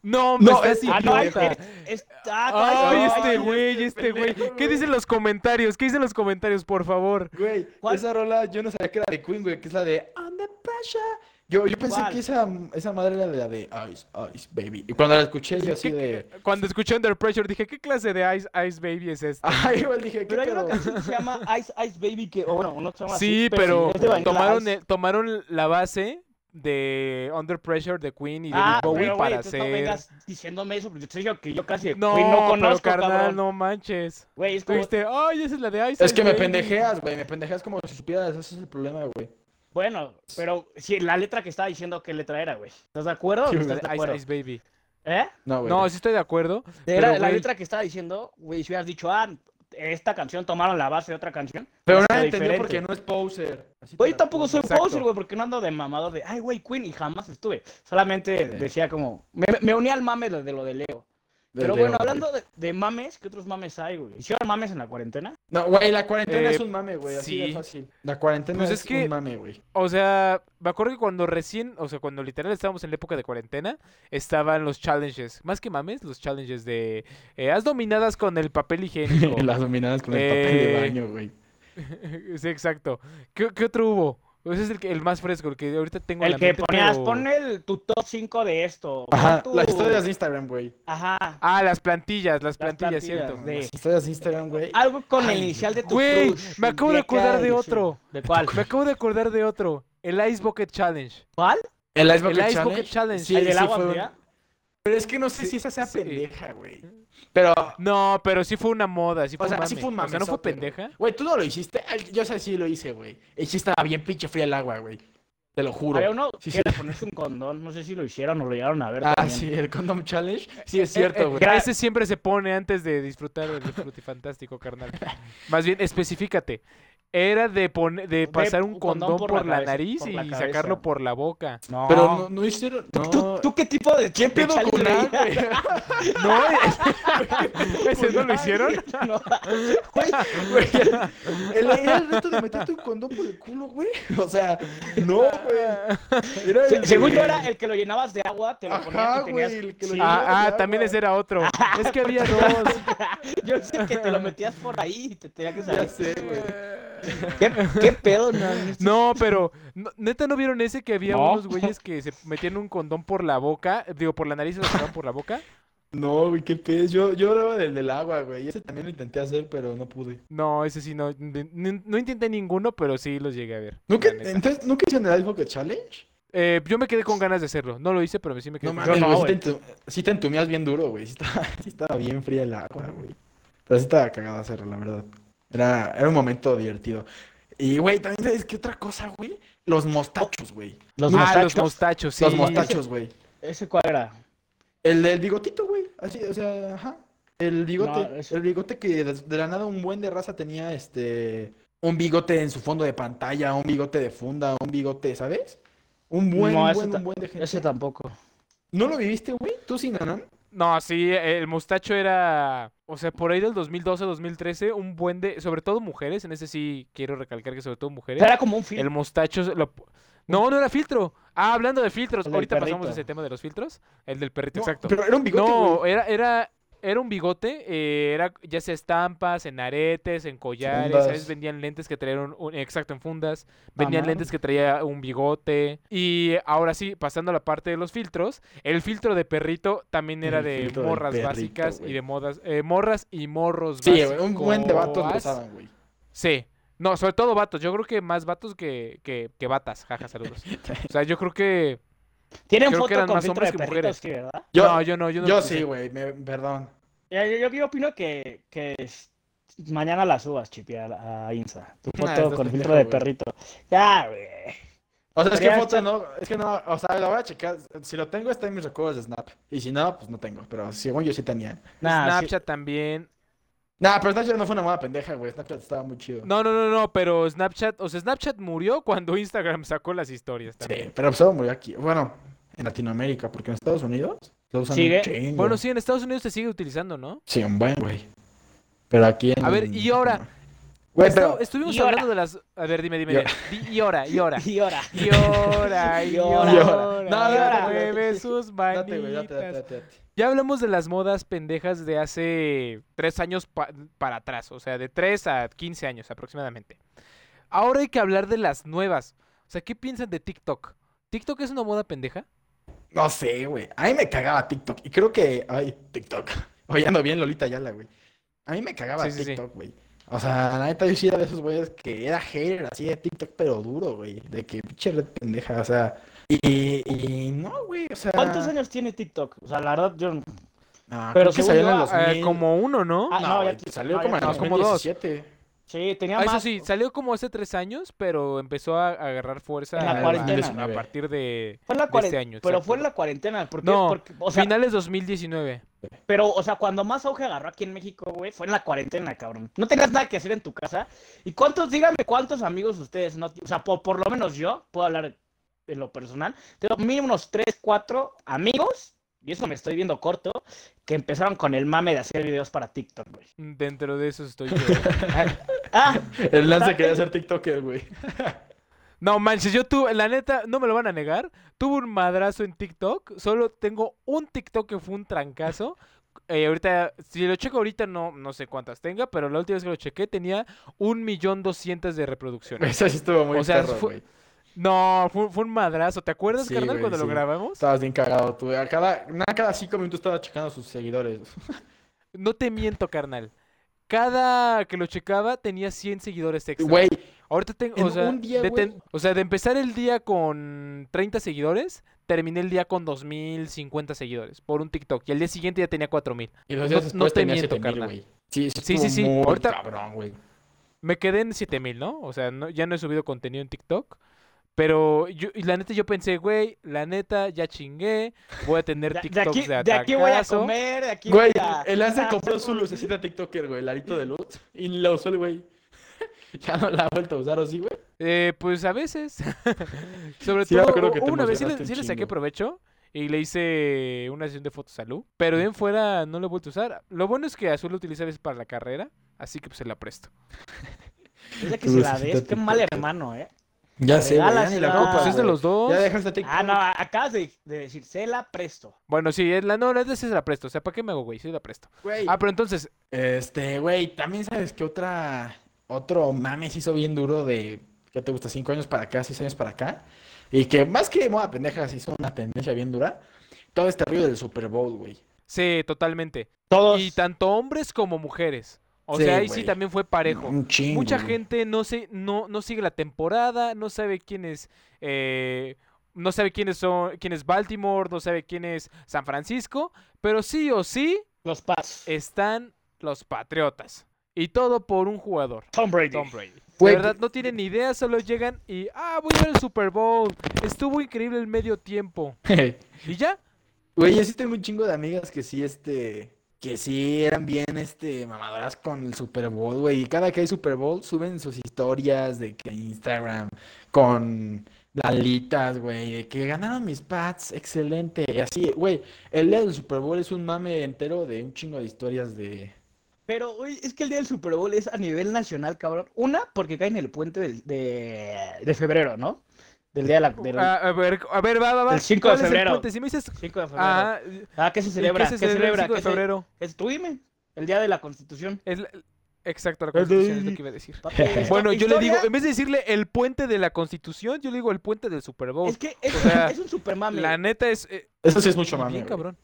No, No, me es estás Ah, no, es, ah, Ay, no, este ay, güey, este güey. ¿Qué dicen los comentarios? ¿Qué dicen los comentarios, por favor? Güey, esa rola yo no sabía que era de Queen, güey, que es la de Under Pressure. Yo, yo pensé ¿Cuál? que esa, esa madre era de la de Ice Ice Baby. Y cuando la escuché, yo así ¿Qué- de, Cuando escuché Under Pressure dije, ¿qué clase de Ice, Ice Baby es este? *laughs* ay, igual dije, ¿qué Pero hay una canción que se llama Ice Ice Baby que, o bueno, no se llama Sí, así, pero tomaron, el- tomaron la base de Under Pressure de Queen y de Ah, Bowie pero para entonces no hacer... vengas diciéndome eso, porque yo te digo que yo casi No, Queen no pero conozco, carnal, cabrón. no manches. Güey, es como, dijiste, ay, esa es la de Ice Es Ice que me Baby". pendejeas, güey, me pendejeas como si supieras, ese es el problema, güey. Bueno, pero si la letra que estaba diciendo, ¿qué letra era, güey? ¿Estás de acuerdo o no La estás de de Ice acuerdo? Ice Baby. ¿Eh? No, güey. No, sí estoy de acuerdo. Era Pero, la güey, letra que estaba diciendo, güey, si hubieras dicho, ah, esta canción tomaron la base de otra canción. Pero hubiera nadie entendió porque no es poser. Así Güey, la tampoco soy Exacto. poser, güey, porque no ando de mamador de, ay, güey, Queen, y jamás estuve. Solamente Sí. decía como, me, me uní al mame de, de lo de Leo. De Pero Leo, bueno, hablando de, de mames, ¿qué otros mames hay, güey? ¿Hicieron mames en la cuarentena? No, güey, la cuarentena Eh, es un mame, güey, así de sí. fácil. La cuarentena Pues es, es que- un mame, güey. O sea, me acuerdo que cuando recién, o sea, cuando literal estábamos en la época de cuarentena, estaban los challenges, más que mames, los challenges de eh, haz dominadas con el papel higiénico. *laughs* Las dominadas con el papel de Eh, baño, güey. *laughs* sí, exacto. ¿Qué, qué otro hubo? Ese es el, que- el más fresco, el que ahorita tengo en El la que mente, ponías, pero- pon el, tu top 5 de esto. Ajá, pon tu- las historias de Instagram, güey. Ajá. Ah, las plantillas, las Las plantillas, plantillas cierto. de- Las historias de Instagram, güey. Algo con el inicial de tu Güey, crush, me acabo de acordar de otro. ¿De cuál? Me acabo de acordar de otro, el Ice Bucket Challenge. ¿Cuál? El Ice Bucket El Ice Challenge. Bucket Challenge. Sí, ¿El del sí agua un- fría? Pero es que no sé Sí, si esa sea sí. pendeja, güey. Pero, No, pero sí fue una moda, sí fue o sea, un sí mame. fue un O sea, no fue pendeja. Güey, tú no lo hiciste. Yo sé sí lo hice, güey. Y sí estaba bien pinche fría el agua, güey. Te lo juro. Había uno Sí, que sí. era ponerse un condón. No sé si lo hicieron o lo llegaron a ver. Ah, también. sí, el Condom Challenge. Sí, es Eh, cierto, eh, güey. Gra- Ese siempre se pone antes de disfrutar del frutifantástico, *laughs* carnal. Más bien, especificate. Era de, pone- de pasar un condón, por, la, cabeza, nariz por y sacarlo por la boca. No. Pero no, no hicieron. ¿Tú, No. tú qué tipo de ¿Qué pedo con? *laughs* ¿No? *laughs* ¿Ese no lo hicieron? *laughs* No, güey, Güey, el, era el reto de meterte un condón por el culo, güey. O sea, no, güey. Era se- el según yo era el que lo llenabas de agua, te lo ponías Ajá, y tenías... güey, el que lo Sí. Ah, ah, también ese era otro. Es que había dos. Yo sé que te lo metías por ahí y te tenía que Ya salir. sé, güey. ¿Qué, qué pedo, no? No, pero no- neta no vieron ese que había No. unos güeyes que se metían un condón por la boca, digo por la nariz y lo sacaban por la boca. No, güey, qué pez. Yo, yo hablaba del del agua, güey. Ese también lo intenté hacer, pero no pude. No, ese sí no, no intenté ninguno, pero sí los llegué a ver. ¿Nunca, entonces, ¿nunca hicieron el Bucket Challenge? Eh, yo me quedé con ganas de hacerlo. No lo hice, pero sí me quedé No con mames, no, güey, sí, te sí te entumías bien duro, güey. Sí estaba, *laughs* sí estaba bien fría el agua, güey. Pero sí estaba cagado hacerlo, la verdad. Era, era un momento divertido. Y, güey, también sabes qué otra cosa, güey. Los mostachos, güey. Los ah, mostachos. los mostachos, sí. Los mostachos, güey. ¿Ese cuál era? El del bigotito, güey. Así, o sea, ajá. El bigote, No, ese- el bigote que de, de la nada un buen de raza tenía este un bigote en su fondo de pantalla, un bigote de funda, un bigote, ¿sabes? Un buen, No, un buen, un buen de gente. Ese tampoco. ¿No lo viviste, güey? ¿Tú sí, Nanan? No, sí, el mostacho era, o sea, por ahí del 2012, 2013, un buen de, sobre todo mujeres, en ese sí quiero recalcar que sobre todo mujeres, era como un film. el mostacho, lo- no, no era filtro. Ah, hablando de filtros, ahorita pasamos a ese tema de los filtros, el del perrito, No, exacto. Pero era un bigote, No, güey. era, era, era un bigote, eh, era ya sea estampas, en aretes, en collares, Fundas. ¿sabes? Vendían lentes que traían, un- un- exacto, en fundas, vendían lentes que traía un bigote. Y ahora sí, pasando a la parte de los filtros, el filtro de perrito también era El de morras perrito, básicas y de modas, eh, morras y morros Sí, güey, un buen de vatos lo básicos. usaban, güey. Sí. No, sobre todo vatos. Yo creo que más vatos que, que, que batas. Jaja, saludos. O sea, yo creo que... Tienen creo que foto eran con más filtro de hombres que mujeres. sí, ¿verdad? Yo, no, yo no. Yo, no yo sí, güey, me- perdón. Yo, yo, yo opino que, que mañana la subas, Chipi, a, la- a Insta. Tu foto con filtro de perrito. Ya, güey. O sea, es que foto estar- no, es que no, o sea, la voy a checar. Si lo tengo está en mis recuerdos de Snap. Y si no, pues no tengo. Pero según yo sí tenía. Nah, sí. Snapchat también. Nah, pero Snapchat no fue una moda pendeja, güey. Snapchat estaba muy chido. No, no, no, no, pero Snapchat, o sea, Snapchat murió cuando Instagram sacó las historias Sí, pero solo murió aquí. Bueno, en Latinoamérica, porque en Estados Unidos Sigue. Bueno, sí, en Estados Unidos se sigue utilizando, ¿no? Sí, un buen, güey. Pero aquí en... A ver, y ahora, Güey, Estu- pero... estuvimos y hablando de las... A ver, dime, dime, Y dime. Di- Y ahora, y ahora. *laughs* Y ahora. Y ahora, *laughs* y ahora. Y ahora. ahora. No, Mueve sus Date, güey, date, date, manitas. date, date. Ya hablamos de las modas pendejas de hace tres años pa- para atrás, o sea, de 3 a 15 años aproximadamente. Ahora hay que hablar de las nuevas. O sea, ¿qué piensan de TikTok? ¿TikTok es una moda pendeja? No sé, güey. A mí me cagaba TikTok. Y creo que... Ay, TikTok. *laughs* Oye, ando bien Lolita Yala, güey. A mí me cagaba Sí, sí, sí. TikTok, güey. O sea, la neta yo sí era de esos güeyes que era hater así de TikTok, pero duro, güey. De que pinche red pendeja, o sea... Y, y no, güey, o sea... ¿Cuántos años tiene TikTok? O sea, la verdad, yo. No, Pero creo que salió en yo, Eh, 2000. como uno, ¿no? Ah, No, no, ya salió no, como en dos. 2017. Sí, tenía Ah, eso más. sí, salió como hace tres años, pero empezó a a agarrar fuerza En la a- cuarentena. a partir de... Fue en la de este cuarentena. año, pero exacto. fue en la cuarentena. ¿Por qué? No, Porque, o sea, Finales 2019. Pero, o sea, cuando más auge agarró aquí en México, güey, fue en la cuarentena, cabrón. No tenías nada que hacer en tu casa. ¿Y cuántos, díganme cuántos amigos ustedes no O sea, por, por lo menos yo, puedo hablar de lo personal, tengo mínimo unos 3, 4 amigos, y eso me estoy viendo corto, que empezaron con el mame de hacer videos para TikTok, güey. Dentro de eso estoy *laughs* yo. Ah, *laughs* El Lance quería ser TikToker, güey. *laughs* No manches, yo tuve, la neta, no me lo van a negar. Tuve un madrazo en TikTok. Solo tengo un TikTok que fue un trancazo. Eh, ahorita, si lo checo ahorita, no, no sé cuántas tenga, pero la última vez que lo chequé tenía un millón doscientas de reproducciones. *laughs* Eso sí estuvo muy O sea, perro, fue- güey. No, fue, fue un madrazo. ¿Te acuerdas, Sí, carnal, cuando lo grabamos? Estabas bien cagado, tú. A cada, nada, cada cinco minutos estaba checando a sus seguidores. No te miento, carnal. Cada que lo checaba tenía 100 seguidores extra. Güey, Ahorita tengo, en o sea, día, de ten- o sea, de empezar el día con 30 seguidores, terminé el día con 2050 seguidores por un TikTok. Y al día siguiente ya tenía 4000. y no- días no después te tenía miento, 7000, carnal. güey. Sí, Sí, sí, sí, ahorita- cabrón, güey. Me quedé en 7000, ¿no? O sea, no- ya no he subido contenido en TikTok. Pero yo, y la neta yo pensé, güey, la neta ya chingué, voy a tener *laughs* de, de aquí, de, de aquí voy a atacazo". comer, de aquí Güey, voy a... el Lance *laughs* a compró su lucecita TikToker, güey, el arito de luz. Y la usó el güey. *laughs* ya no la ha vuelto a usar, ¿o sí, güey? Eh, pues a veces. Sobre Sí, todo, que te una vez sí le, sí saqué provecho y le hice una sesión de fotos a Lu. Pero de ahí en fuera no lo he vuelto a usar. Lo bueno es que Azul lo utiliza a veces para la carrera, así que pues se la presto. Es que se la des, qué mal hermano, ¿eh? Ya sé, ya ni la. No, pues es de los dos. Ya dejaste TikTok. Ah, no, acabas de, de decir, se la presto. Bueno, sí, es la, no, la de sí se la presto. O sea, ¿para qué me hago, güey? Sí la presto. Güey, Ah, pero entonces, Este, güey, también sabes que otra, otro mame se hizo bien duro de, ¿qué te gusta? ¿Cinco años para acá, seis años para acá? Y que más que moda pendeja se hizo una tendencia bien dura. Todo este ruido del Super Bowl, güey. sí, totalmente. Todos. Y tanto hombres como mujeres. O Sí, sea, ahí sí también fue parejo. Un chingo. Mucha gente no, se, no, no sigue la temporada, no sabe quién es, eh, no sabe quiénes son, quién es Baltimore, no sabe quién es San Francisco, pero sí o sí Los Pats. están los Patriotas. Y todo por un jugador, Tom Brady. Tom Brady. De verdad, no tienen ni idea, solo llegan y, ah, voy a ver el Super Bowl. Estuvo increíble el medio tiempo. *laughs* ¿Y ya? Güey, yo sí tengo un chingo de amigas que sí, este, que sí eran bien, este, mamadoras con el Super Bowl, güey. Y cada que hay Super Bowl suben sus historias de que Instagram con lalitas, güey, de que ganaron mis Pats, excelente. Y así, güey, el día del Super Bowl es un mame entero de un chingo de historias de... Pero, güey, es que el día del Super Bowl es a nivel nacional, cabrón. Una, porque cae en el puente del- de, de febrero, ¿no? Del día de la, del Ah, a ver, a ver, va, va, va. El 5 de ¿Cuál es el febrero. Si me dices, 5 de febrero. ah, Ah, ¿qué se ¿y celebra? qué se ¿Qué celebra el celebra? 5 de ¿Qué se- febrero? Es, tú dime. El día de la Constitución. Es la- exacto, la Constitución es lo que iba a decir. *laughs* Bueno, yo le digo, en vez de decirle el puente de la Constitución, yo le digo el puente del Super Bowl. Es que es, O sea, *laughs* es un super mame. La neta es eh, Eso sí es mucho mame, bien cabrón.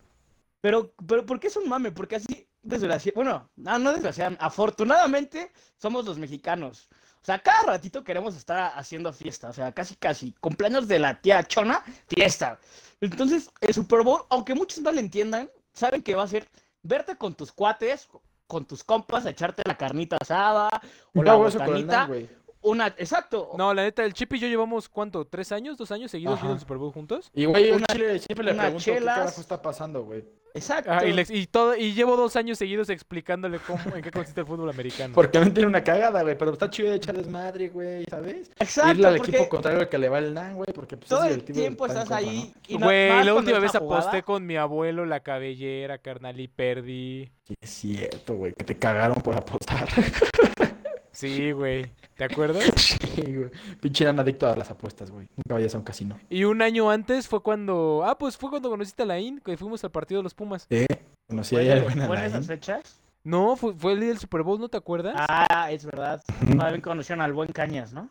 Pero, pero, ¿por qué es un mame? Porque así, desgraciadamente, bueno, no, no desgraciadamente, afortunadamente somos los mexicanos. O sea, cada ratito queremos estar haciendo fiesta, o sea, casi, casi, cumpleaños de la tía Chona, fiesta. Entonces, el Super Bowl, aunque muchos no le entiendan, saben que va a ser verte con tus cuates, con tus compas, echarte la carnita asada, o la con el Nan. Una, exacto, No, la neta, el Chip y yo llevamos, ¿cuánto? ¿Tres años? ¿Dos años seguidos Ajá. viendo el Super Bowl juntos? Y güey, Una- Chile siempre le pregunto qué chelas. carajo está pasando, güey. exacto. Ah, y, le- y todo, y llevo dos años seguidos explicándole cómo, en qué consiste el fútbol americano. Porque no tiene una cagada, güey, pero está chido de echarles madre, güey, ¿sabes? Exacto, Irle al porque equipo contrario al que le va el NAN, güey, porque pues todo es el tiempo estás contra, ahí. ¿no? y no- Güey, más la última vez una jugada. aposté con mi abuelo la cabellera, carnal, y perdí. Sí, es cierto, güey, que te cagaron por apostar. *laughs* Sí, güey. ¿Te acuerdas? *laughs* Sí, güey. Pinche eran adicto a las apuestas, güey. Nunca vayas a un casino. Y un año antes fue cuando. Ah, pues fue cuando conociste a Laín, que fuimos al partido de los Pumas. Sí, conocí ahí ¿Fue, al buen fue en Alain. esas fechas? No, fue, fue el día del Super Bowl, ¿no te acuerdas? Ah, es verdad. También conocieron al buen Cañas, ¿no?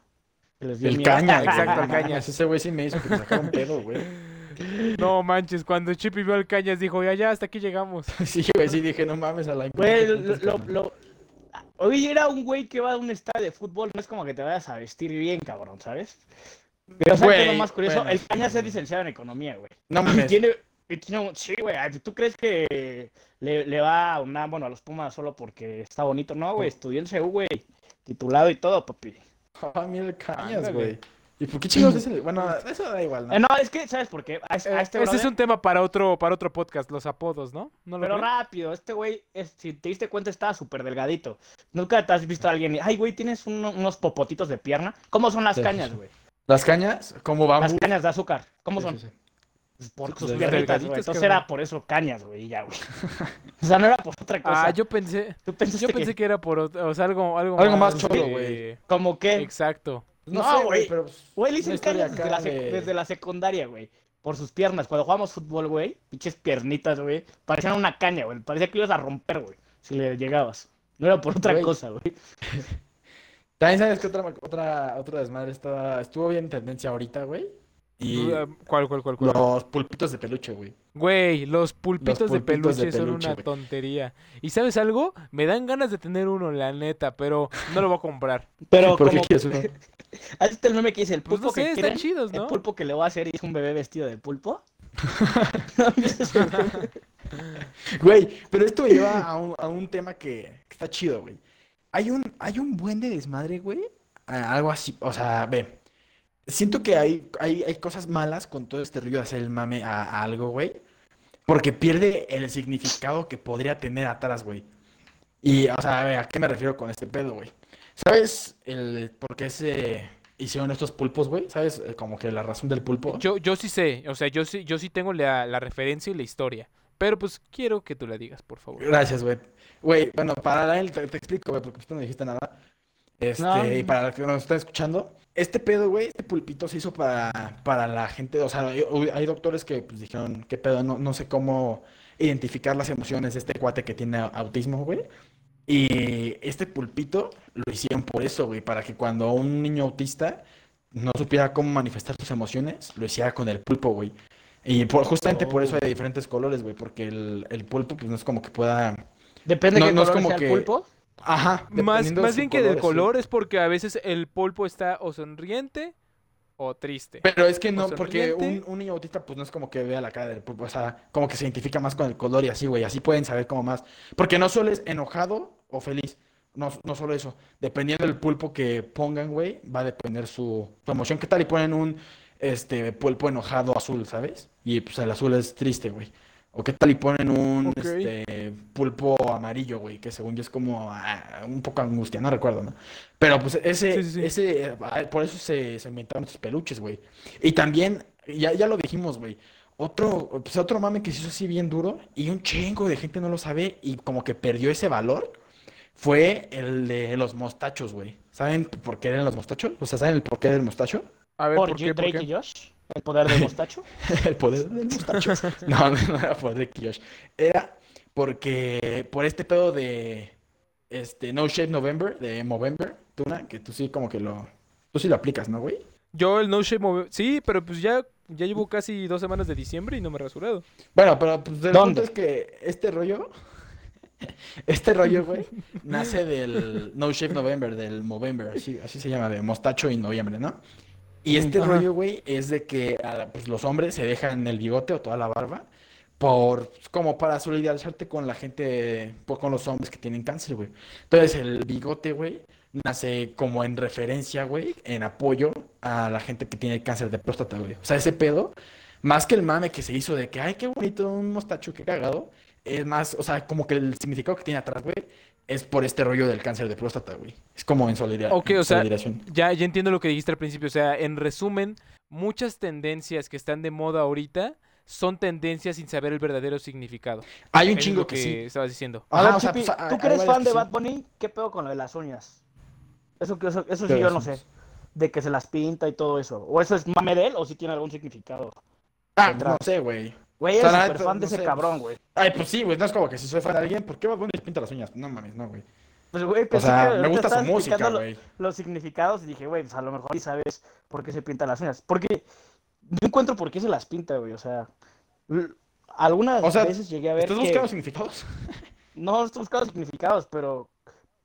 Que les dio El miedo. caña, Exacto, el Cañas. Ese güey sí me hizo que me sacara un pedo, güey. *laughs* No manches, cuando Chippy vio al Cañas dijo, ya, ya, hasta aquí llegamos. *laughs* Sí, güey, sí dije, no mames, Alain. ¿cómo Güey, lo, lo, Oye, era un güey que va a un estadio de fútbol, no es como que te vayas a vestir bien, cabrón, ¿sabes? Pero ¿sabes qué es lo más curioso? bueno. El Cañas es licenciado en economía, güey. No Y mames. tiene, y tiene un- sí, güey, ¿tú crees que le, le va a una, bueno, a los Pumas solo porque está bonito? No, güey, estudió en CU, güey, titulado y todo, papi. Ah, mira el cañas, güey. ¿Y por qué chingos es el...? Bueno, *laughs* eso da igual, ¿no? Eh, no, es que, ¿sabes por qué? A, es- a este Ese es un tema para otro, para otro podcast, los apodos, ¿no? ¿No lo Pero creen? rápido, este güey, es- si te diste cuenta, estaba súper delgadito. Nunca te has visto a alguien, y, ay, güey, tienes uno- unos popotitos de pierna. ¿Cómo son las Sí, cañas, sí. güey? Las cañas, como Las bambu. cañas de azúcar, ¿cómo Sí, son? sí, sí. Pues Por sus pues, piernitas, güey. Entonces era por eso cañas, güey, y ya, güey. *laughs* O sea, no era por otra cosa. Ah, yo pensé, yo pensé que... que era por otro, o sea, algo, algo, Algo más de- cholo, güey. ¿Como qué? Exacto. No, No, sé, güey, pero... pues, Güey, le cañas desde la, desde la secundaria, güey. Por sus piernas. Cuando jugamos fútbol, güey, pinches piernitas, güey, parecían una caña, güey. Parecía que ibas a romper, güey, si le llegabas. No era por otra cosa, güey. *laughs* También sabes que otra, otra, otra desmadre estaba, estuvo bien en tendencia ahorita, güey. Y ¿Cuál, cuál, cuál, cuál? los pulpitos de peluche, güey. Güey, los pulpitos, de pulpitos de peluche son peluche, una güey. tontería. ¿Y sabes algo? Me dan ganas de tener uno, la neta, pero no lo voy a comprar. *laughs* Pero ¿Por qué como... quieres uno? *laughs* ¿Has visto el meme que dice el Pues pulpo no sé, que están chidos, El ¿no? pulpo que le voy a hacer y es un bebé vestido de pulpo. *laughs* ¿No? Güey, pero esto me lleva a un, a un tema que, que está chido, güey. Hay un, hay un buen de desmadre, güey. algo así, o sea, ve. Siento que hay, hay, hay cosas malas con todo este rollo de hacer el mame a, a algo, güey. Porque pierde el significado que podría tener atrás, güey. Y, o sea, a ver, ¿a qué me refiero con este pedo, güey? ¿Sabes el por qué se hicieron estos pulpos, güey? ¿Sabes eh, como que la razón del pulpo? Yo, yo sí sé, o sea, yo sí, yo sí tengo la, la referencia y la historia. Pero pues quiero que tú la digas, por favor. Gracias, güey. Güey, bueno, para él te, te explico, güey, porque tú no dijiste nada. Este, No. y para los que nos están escuchando, este pedo, güey, este pulpito se hizo para, para la gente, o sea, hay, hay doctores que pues, dijeron, qué pedo, no, no sé cómo identificar las emociones de este cuate que tiene autismo, güey. Y este pulpito lo hicieron por eso, güey, para que cuando un niño autista no supiera cómo manifestar sus emociones, lo hiciera con el pulpo, güey. Y por- justamente por eso hay de diferentes colores, güey, porque el, el pulpo, pues no es como que pueda. Depende No- qué no es color como sea el que- pulpo. Ajá. Más, más bien que del sí. color es porque a veces el pulpo está o sonriente o triste. Pero es que no, porque un, un niño autista, pues no es como que vea la cara del pulpo, o sea, como que se identifica más con el color y así, güey, así pueden saber como más. Porque no solo es enojado o feliz, No, no solo eso, dependiendo del pulpo que pongan, güey, va a depender su promoción. ¿Qué tal y ponen un este pulpo enojado azul, ¿sabes? Y pues el azul es triste, güey. O qué tal y ponen un este, pulpo amarillo, güey, que según yo es como ah, un poco angustia, no recuerdo, ¿no? Pero pues ese, Sí, sí, sí. ese, ah, por eso se, se inventaron estos peluches, güey. Y también, ya, ya lo dijimos, güey, otro, pues otro mame que se hizo así bien duro y un chingo de gente no lo sabe y como que perdió ese valor fue el de los mostachos, güey. ¿Saben por qué eran los mostachos? O sea, ¿saben el porqué del mostacho? A ver, Por, ¿por qué? ¿Por qué? y Josh, el poder del mostacho. *laughs* El poder del mostacho. No, no, era y Josh. Era porque por este pedo de este No Shape November, de Movember, Tuna, que tú sí como que lo, tú sí lo aplicas, ¿no, güey? Yo el No Shape Move- Sí, pero pues ya, ya llevo casi dos semanas de diciembre y no me he rasurado. Bueno, pero pues el punto es que este rollo, *laughs* este rollo, güey, nace del No Shape November, del Movember, así, así se llama, de mostacho en noviembre, ¿no? Y este Ajá. rollo, güey, es de que a la- pues, los hombres se dejan el bigote o toda la barba por como para solidarizarte con la gente, pues, con los hombres que tienen cáncer, güey. Entonces el bigote, güey, nace como en referencia, güey, en apoyo a la gente que tiene cáncer de próstata, güey. O sea, ese pedo, más que el mame que se hizo de que, ay, qué bonito, un mostacho, qué cagado, es más, o sea, como que el significado que tiene atrás, güey, es por este rollo del cáncer de próstata, güey. Es como en solidaridad. Ok, o sea, Ya, ya entiendo lo que dijiste al principio. O sea, en resumen, muchas tendencias que están de moda ahorita son tendencias sin saber el verdadero significado. Hay un es chingo lo que sí. estabas diciendo. Ajá, o sea, pues, ¿tú que eres fan de sí. Bad Bunny? ¿Qué pedo con lo de las uñas? Eso, eso, eso sí yo eso no sé. De que se las pinta y todo eso. ¿O eso es mame de él o si tiene algún significado? Ah, detrás. no sé, güey. Güey, O eres sea, súper neta, fan de ese sé, cabrón, güey. Ay, pues sí, güey, no es como que si soy fan de alguien, ¿por qué Bad Bunny pinta las uñas? No mames, no, güey. Pues, güey, O pensé sea, me gusta su música, güey. los significados y dije, güey, pues a lo mejor sí sabes por qué se pintan las uñas. Porque no encuentro por qué se las pinta, güey. O sea, algunas O sea, veces llegué a ver ¿Estás que... buscando significados? *laughs* No estoy buscando significados, pero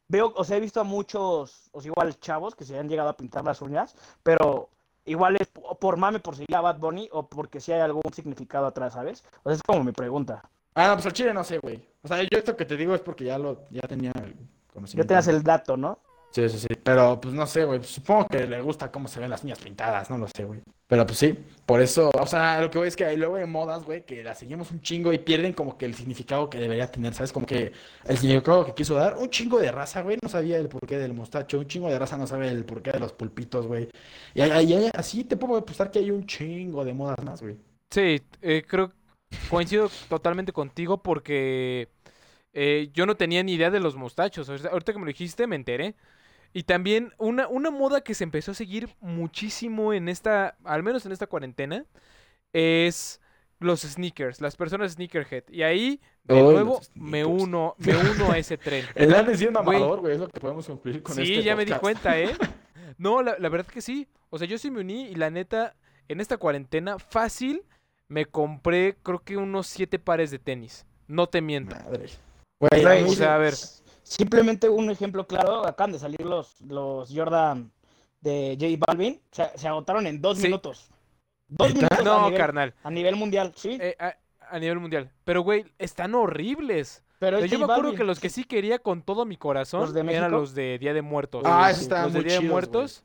veo, o sea, he visto a muchos, o sea, igual chavos que se han llegado a pintar las uñas, pero igual es po- por mame por seguir a Bad Bunny o porque sí hay algún significado atrás, ¿sabes? O sea, es como mi pregunta. Ah, no, pues al chile no sé, güey. O sea, yo esto que te digo es porque ya lo, ya tenía el Ya conocimiento. tengas el dato, ¿no? Sí, sí, sí. Pero pues no sé, güey. Supongo que le gusta cómo se ven las uñas pintadas, no lo sé, güey. Pero pues sí, por eso, o sea, lo que voy es que hay luego hay modas, güey, que las seguimos un chingo y pierden como que el significado que debería tener, ¿sabes? Como que el significado que quiso dar. Un chingo de raza, güey, no sabía el porqué del mostacho. Un chingo de raza no sabe el porqué de los pulpitos, güey. Y, hay- hay- así te puedo apostar que hay un chingo de modas más, güey. Sí, eh, creo coincido totalmente contigo porque eh, yo no tenía ni idea de los mostachos. Ahorita que me lo dijiste me enteré. Y también una, una moda que se empezó a seguir muchísimo en esta, al menos en esta cuarentena, es los sneakers, las personas sneakerhead. Y ahí, de nuevo, me uno, me uno a ese tren. *laughs* El Andy es bien Güey. es lo que podemos concluir con Sí, este ya me di cuenta, ¿eh? *laughs* No, la, la verdad que sí. O sea, yo sí me uní y la neta, en esta cuarentena, fácil, me compré creo que unos siete pares de tenis. No te miento. Madre. Güey, o sea, a ver. Simplemente un ejemplo claro, acaban de salir los, los Jordan de J Balvin, se, se agotaron en dos Sí. minutos. Dos minutos a No, nivel, carnal. a nivel mundial, sí. eh, a, a nivel mundial. Pero, güey, están horribles. pero yo me acuerdo Balvin. que los que sí quería con todo mi corazón ¿Los de eran los de Día de Muertos. Ah, Sí, estaban los de muy Día de chidos. Muertos.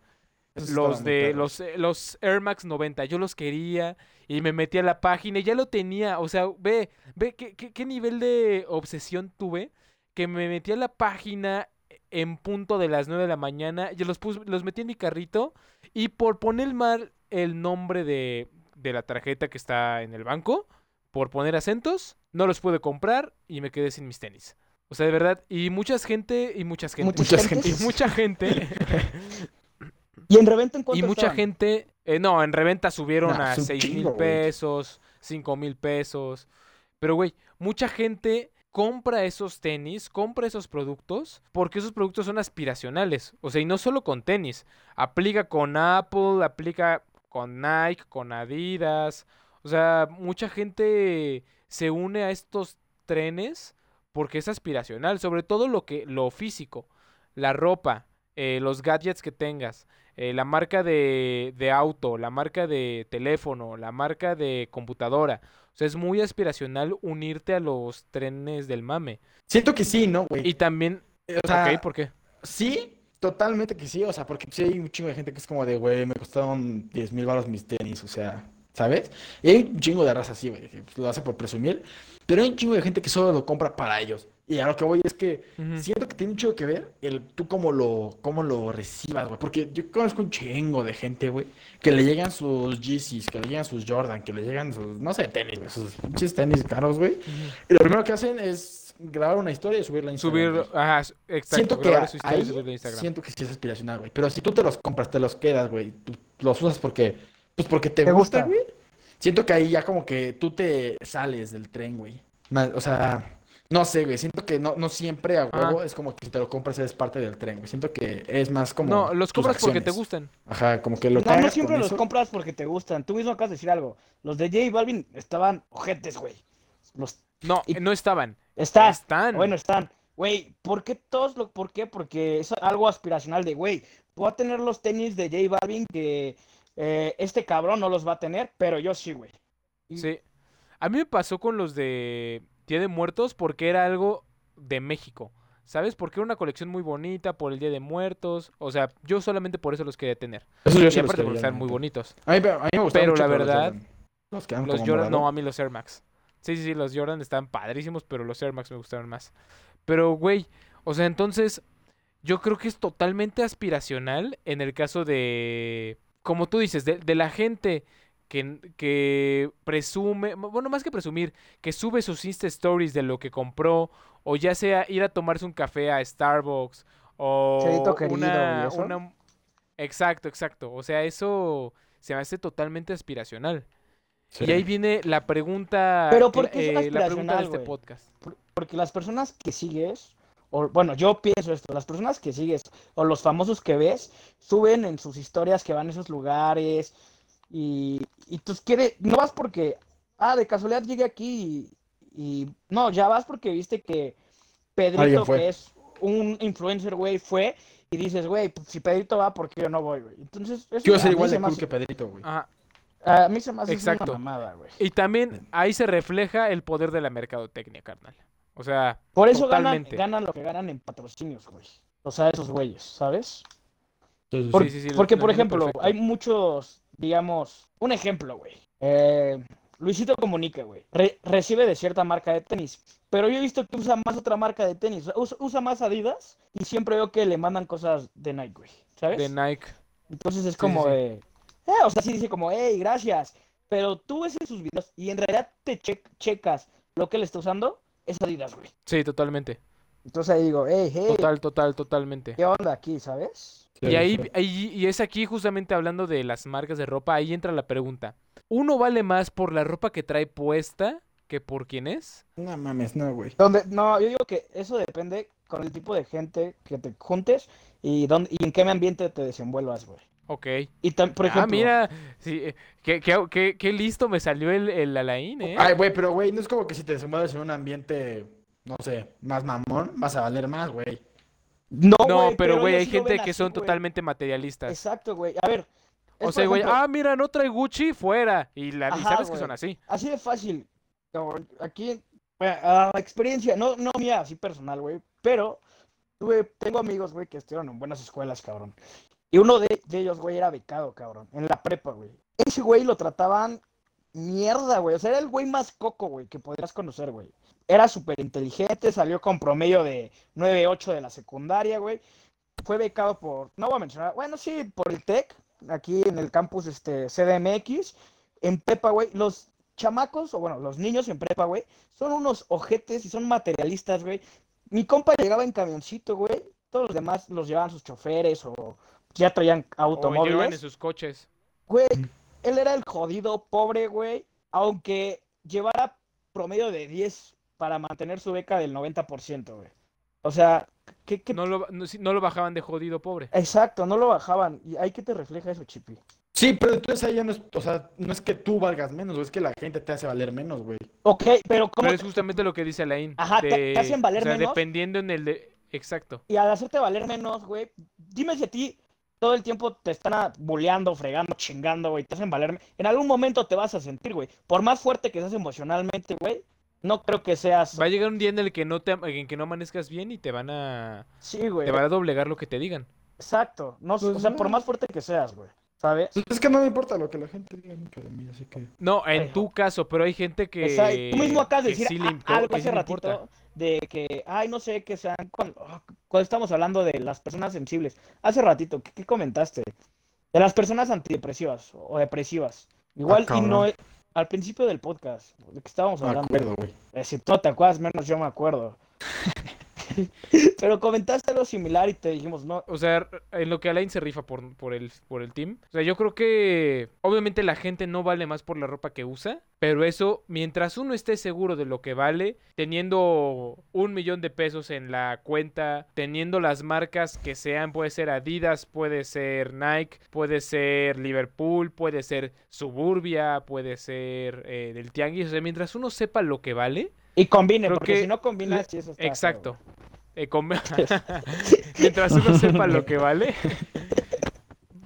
Los de los, eh, los Air Max 90, yo los quería y me metí a la página y ya lo tenía. O sea, ve, ve qué, qué- qué nivel de obsesión tuve que me metí a la página en punto de las 9 de la mañana, yo los, pus- los metí en mi carrito y por poner mal el nombre de, de la tarjeta que está en el banco, por poner acentos, no los pude comprar y me quedé sin mis tenis. O sea, de verdad, y mucha gente, y muchas gente, Muchas Muchas *laughs* gentes. y mucha gente *laughs* ¿Y en reventa en y mucha estaban? gente, eh, no, en reventa subieron Nah, a es un 6 mil pesos, 5 mil pesos. Pero, güey, mucha gente compra esos tenis, compra esos productos, porque esos productos son aspiracionales. O sea, y no solo con tenis. Aplica con Apple, aplica con Nike, con Adidas. O sea, mucha gente se une a estos trenes porque es aspiracional. Sobre todo lo que, lo físico. La ropa, eh, los gadgets que tengas eh, la marca de, de auto, la marca de teléfono, la marca de computadora. Sea, es muy aspiracional unirte a los trenes del mame. Siento que sí, ¿no, güey? Y también, O sea, ok, ¿por qué? sí, totalmente que sí. O sea, porque sí hay un chingo de gente que es como de, güey, me costaron 10 mil baros mis tenis. O sea, ¿sabes? Y hay un chingo de raza así, güey, que lo hace por presumir. Pero hay un chingo de gente que solo lo compra para ellos. Y a lo que voy es que siento que tiene mucho que ver el tú cómo lo, cómo lo recibas, güey. Porque yo conozco un chingo de gente, güey, que le llegan sus Yeezys, que le llegan sus Jordan, que le llegan sus, no sé, tenis, güey, sus pinches tenis caros, güey. Y lo primero que hacen es grabar una historia y subirla a Instagram. Subir, ajá, exacto, Siento que grabar su historia y ahí subirla a Instagram. siento que sí es aspiracional, güey. Pero si tú te los compras, te los quedas, güey, tú los usas porque, pues porque te, Te gusta, güey. Siento que ahí ya como que tú te sales del tren, güey. O sea, no sé, güey. Siento que no, no siempre a Ajá. huevo es como que si te lo compras eres parte del tren, güey. Siento que es más como No, los compras porque te gustan. Ajá, como que lo que No, no siempre los eso- compras porque te gustan. Tú mismo acabas de decir algo. Los de J Balvin estaban ojetes, güey. Los No, Y- no estaban. Está. Están. Bueno, están. Güey, ¿por qué todos lo.? ¿Por qué? Porque es algo aspiracional de, güey, voy a tener los tenis de J Balvin que eh, este cabrón no los va a tener, pero yo sí, güey. Y- Sí. A mí me pasó con los de Día de Muertos porque era algo de México. ¿Sabes? Porque era una colección muy bonita por el Día de Muertos. O sea, yo solamente por eso los quería tener. Eso yo Y sí los aparte porque están muy bonitos. A mí, a mí me gustaron Pero mucho, la los verdad, Jordan. Los eran Los Jordan, no, a mí los Air Max. Sí, sí, sí, los Jordan estaban padrísimos, pero los Air Max me gustaron más. Pero, güey, o sea, entonces, yo creo que es totalmente aspiracional en el caso de, como tú dices, de, de la gente que, que presume, bueno, más que presumir, que sube sus Insta Stories de lo que compró, o ya sea ir a tomarse un café a Starbucks, o querido una, una- Exacto, exacto. O sea, eso se me hace totalmente aspiracional. Sí. Y ahí viene la pregunta, Pero ¿por eh, qué es la pregunta de aspiracional, este güey? podcast. Por- Porque las personas que sigues, o bueno, yo pienso esto, las personas que sigues o los famosos que ves, suben en sus historias que van a esos lugares y, y tú quieres, no vas porque, ah, de casualidad llegué aquí y, y- no, ya vas porque viste que Pedrito, que es un influencer, güey, fue y dices, güey, pues, si Pedrito va, ¿por qué yo no voy, güey? Entonces, eso ser mí igual de cool hace- que Pedrito, güey. Ajá. a mí se me hace Exacto. una mamada, güey. Y también ahí se refleja el poder de la mercadotecnia, carnal. O sea, Por eso ganan, Totalmente. ganan lo que ganan en patrocinios, güey. O sea, esos güeyes, ¿sabes? Sí, sí, Por- sí. sí, sí, lo- Porque, por ejemplo, perfecto. hay muchos, digamos, un ejemplo, güey. Eh, Luisito Comunica, güey. Re- recibe de cierta marca de tenis. Pero yo he visto que usa más otra marca de tenis. Usa, usa más Adidas y siempre veo que le mandan cosas de Nike, güey. ¿Sabes? de Nike. Entonces es como sí, eh, o sea, sí dice como, hey, gracias. Pero tú ves en sus videos y en realidad te che- checas lo que él está usando, es Adidas, güey. Sí, totalmente. Entonces ahí digo, hey, hey, Total, total, totalmente. ¿qué onda aquí, sabes? Y ahí, y es aquí justamente hablando de las marcas de ropa, ahí entra la pregunta. ¿Uno vale más por la ropa que trae puesta que por quién es? No mames, no, güey. Donde, no, yo digo que eso depende con el tipo de gente que te juntes y, dónde, y en qué ambiente te desenvuelvas, güey. Ok. Y tam- por ah, ejemplo, mira, sí, eh, qué, qué- qué- qué listo me salió el, el Alain, ¿eh? Ay, güey, pero, güey, no es como que si te desenvuelves en un ambiente, no sé, más mamón, vas a valer más, güey. no, no, güey, pero güey, hay sí gente que así, son güey. totalmente materialistas. Exacto, güey. A ver, O sea, güey, ah, mira, no trae Gucci, fuera. Y, la, y sabes que güey. son así. así de fácil. cabrón. Aquí, a la experiencia, no, no mía, así personal, güey, pero tuve, tengo amigos, güey, que estudiaron en buenas escuelas, cabrón. Y uno de, de ellos, güey, era becado, cabrón, en la prepa, güey. Ese güey lo trataban mierda, güey. O sea, era el güey más coco, güey, que podrías conocer, güey. Era súper inteligente, salió con promedio de 9.8 de la secundaria, güey. Fue becado por, no voy a mencionar, bueno, sí, por el TEC, aquí en el campus este, CDMX. En prepa, güey, los chamacos, o bueno, los niños en prepa, güey, son unos ojetes y son materialistas, güey. Mi compa llegaba en camioncito, güey. Todos los demás los llevaban sus choferes o ya traían O llevan en automóviles. sus coches. Güey, él era el jodido pobre, güey, aunque llevara promedio de 10 para mantener su beca del 90%, güey. O sea, ¿qué, qué- No lo, no, no lo bajaban de jodido pobre. Exacto, no lo bajaban. ¿Y ahí que te refleja eso, Chipi? Sí, pero entonces ahí ya no es, o sea, no es que tú valgas menos, güey, es que la gente te hace valer menos, güey. Ok, pero ¿cómo? Pero es justamente lo que dice Alain. Ajá, te- te hacen valer o sea, menos. dependiendo en el de... Exacto. Y al hacerte valer menos, güey, dime si a ti todo el tiempo te están bulleando, fregando, chingando, güey, te hacen valer. En algún momento te vas a sentir, güey. Por más fuerte que seas emocionalmente, güey, no creo que seas... Va a llegar un día en el que no te en que no amanezcas bien y te van a Sí, güey. te van a doblegar lo que te digan. Exacto. No, Pues o sea, por más fuerte que seas, güey. ¿Sabes? Pues es que no me importa lo que la gente diga nunca de mí, así que. No, en Ay, tu caso, pero hay gente que Exacto. Tú mismo acabas de decir sí algo sí hace importa. ratito de que, ay, no sé, que sean cuando, cuando estamos hablando de las personas sensibles. Hace ratito, ¿qué, qué comentaste? De las personas antidepresivas o depresivas. Igual, y no, e- al principio del podcast, de que estábamos No me hablando. acuerdo, güey. Eh, Si tú no te acuerdas, menos yo me acuerdo. *laughs* Pero comentaste algo similar y te dijimos, no, O sea, en lo que Alain se rifa por, por, el, por el team. O sea, yo creo que obviamente la gente no vale más por la ropa que usa. Pero eso, mientras uno esté seguro de lo que vale, teniendo un millón de pesos en la cuenta, teniendo las marcas que sean, puede ser Adidas, puede ser Nike, puede ser Liverpool, puede ser Suburbia, puede ser eh, del Tianguis. O sea, mientras uno sepa lo que vale, y combine, porque que si no combinas, le- sí, eso está feo, Exacto. Eh, *laughs* *laughs* Mientras uno sepa lo que vale, *laughs*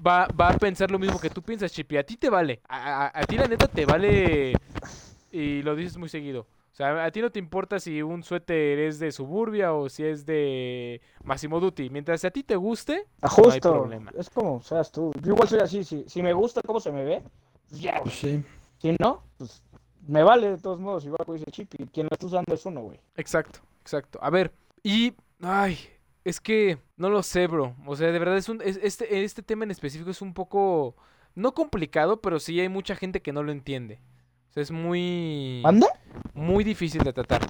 va, va a pensar lo mismo que tú piensas, Chipi. A ti te vale. A, a- a ti la neta te vale. Y lo dices muy seguido. O sea, a ti no te importa si un suéter es de Suburbia o si es de Massimo Dutti. Mientras a ti te guste, Ah, no hay Justo, problema. es como seas tú. Yo igual soy así, si, si me gusta cómo se me ve, pues ya, Pues sí. Si no, pues me vale de todos modos, igual como dice Chippy, quien lo está usando es uno, güey. Exacto, exacto. A ver, y. Ay, es que. No lo sé, bro. O sea, de verdad es un. es- este, este tema en específico es un poco. No complicado, pero sí hay mucha gente que no lo entiende. O sea, es muy. ¿Manda? Muy difícil de tratar.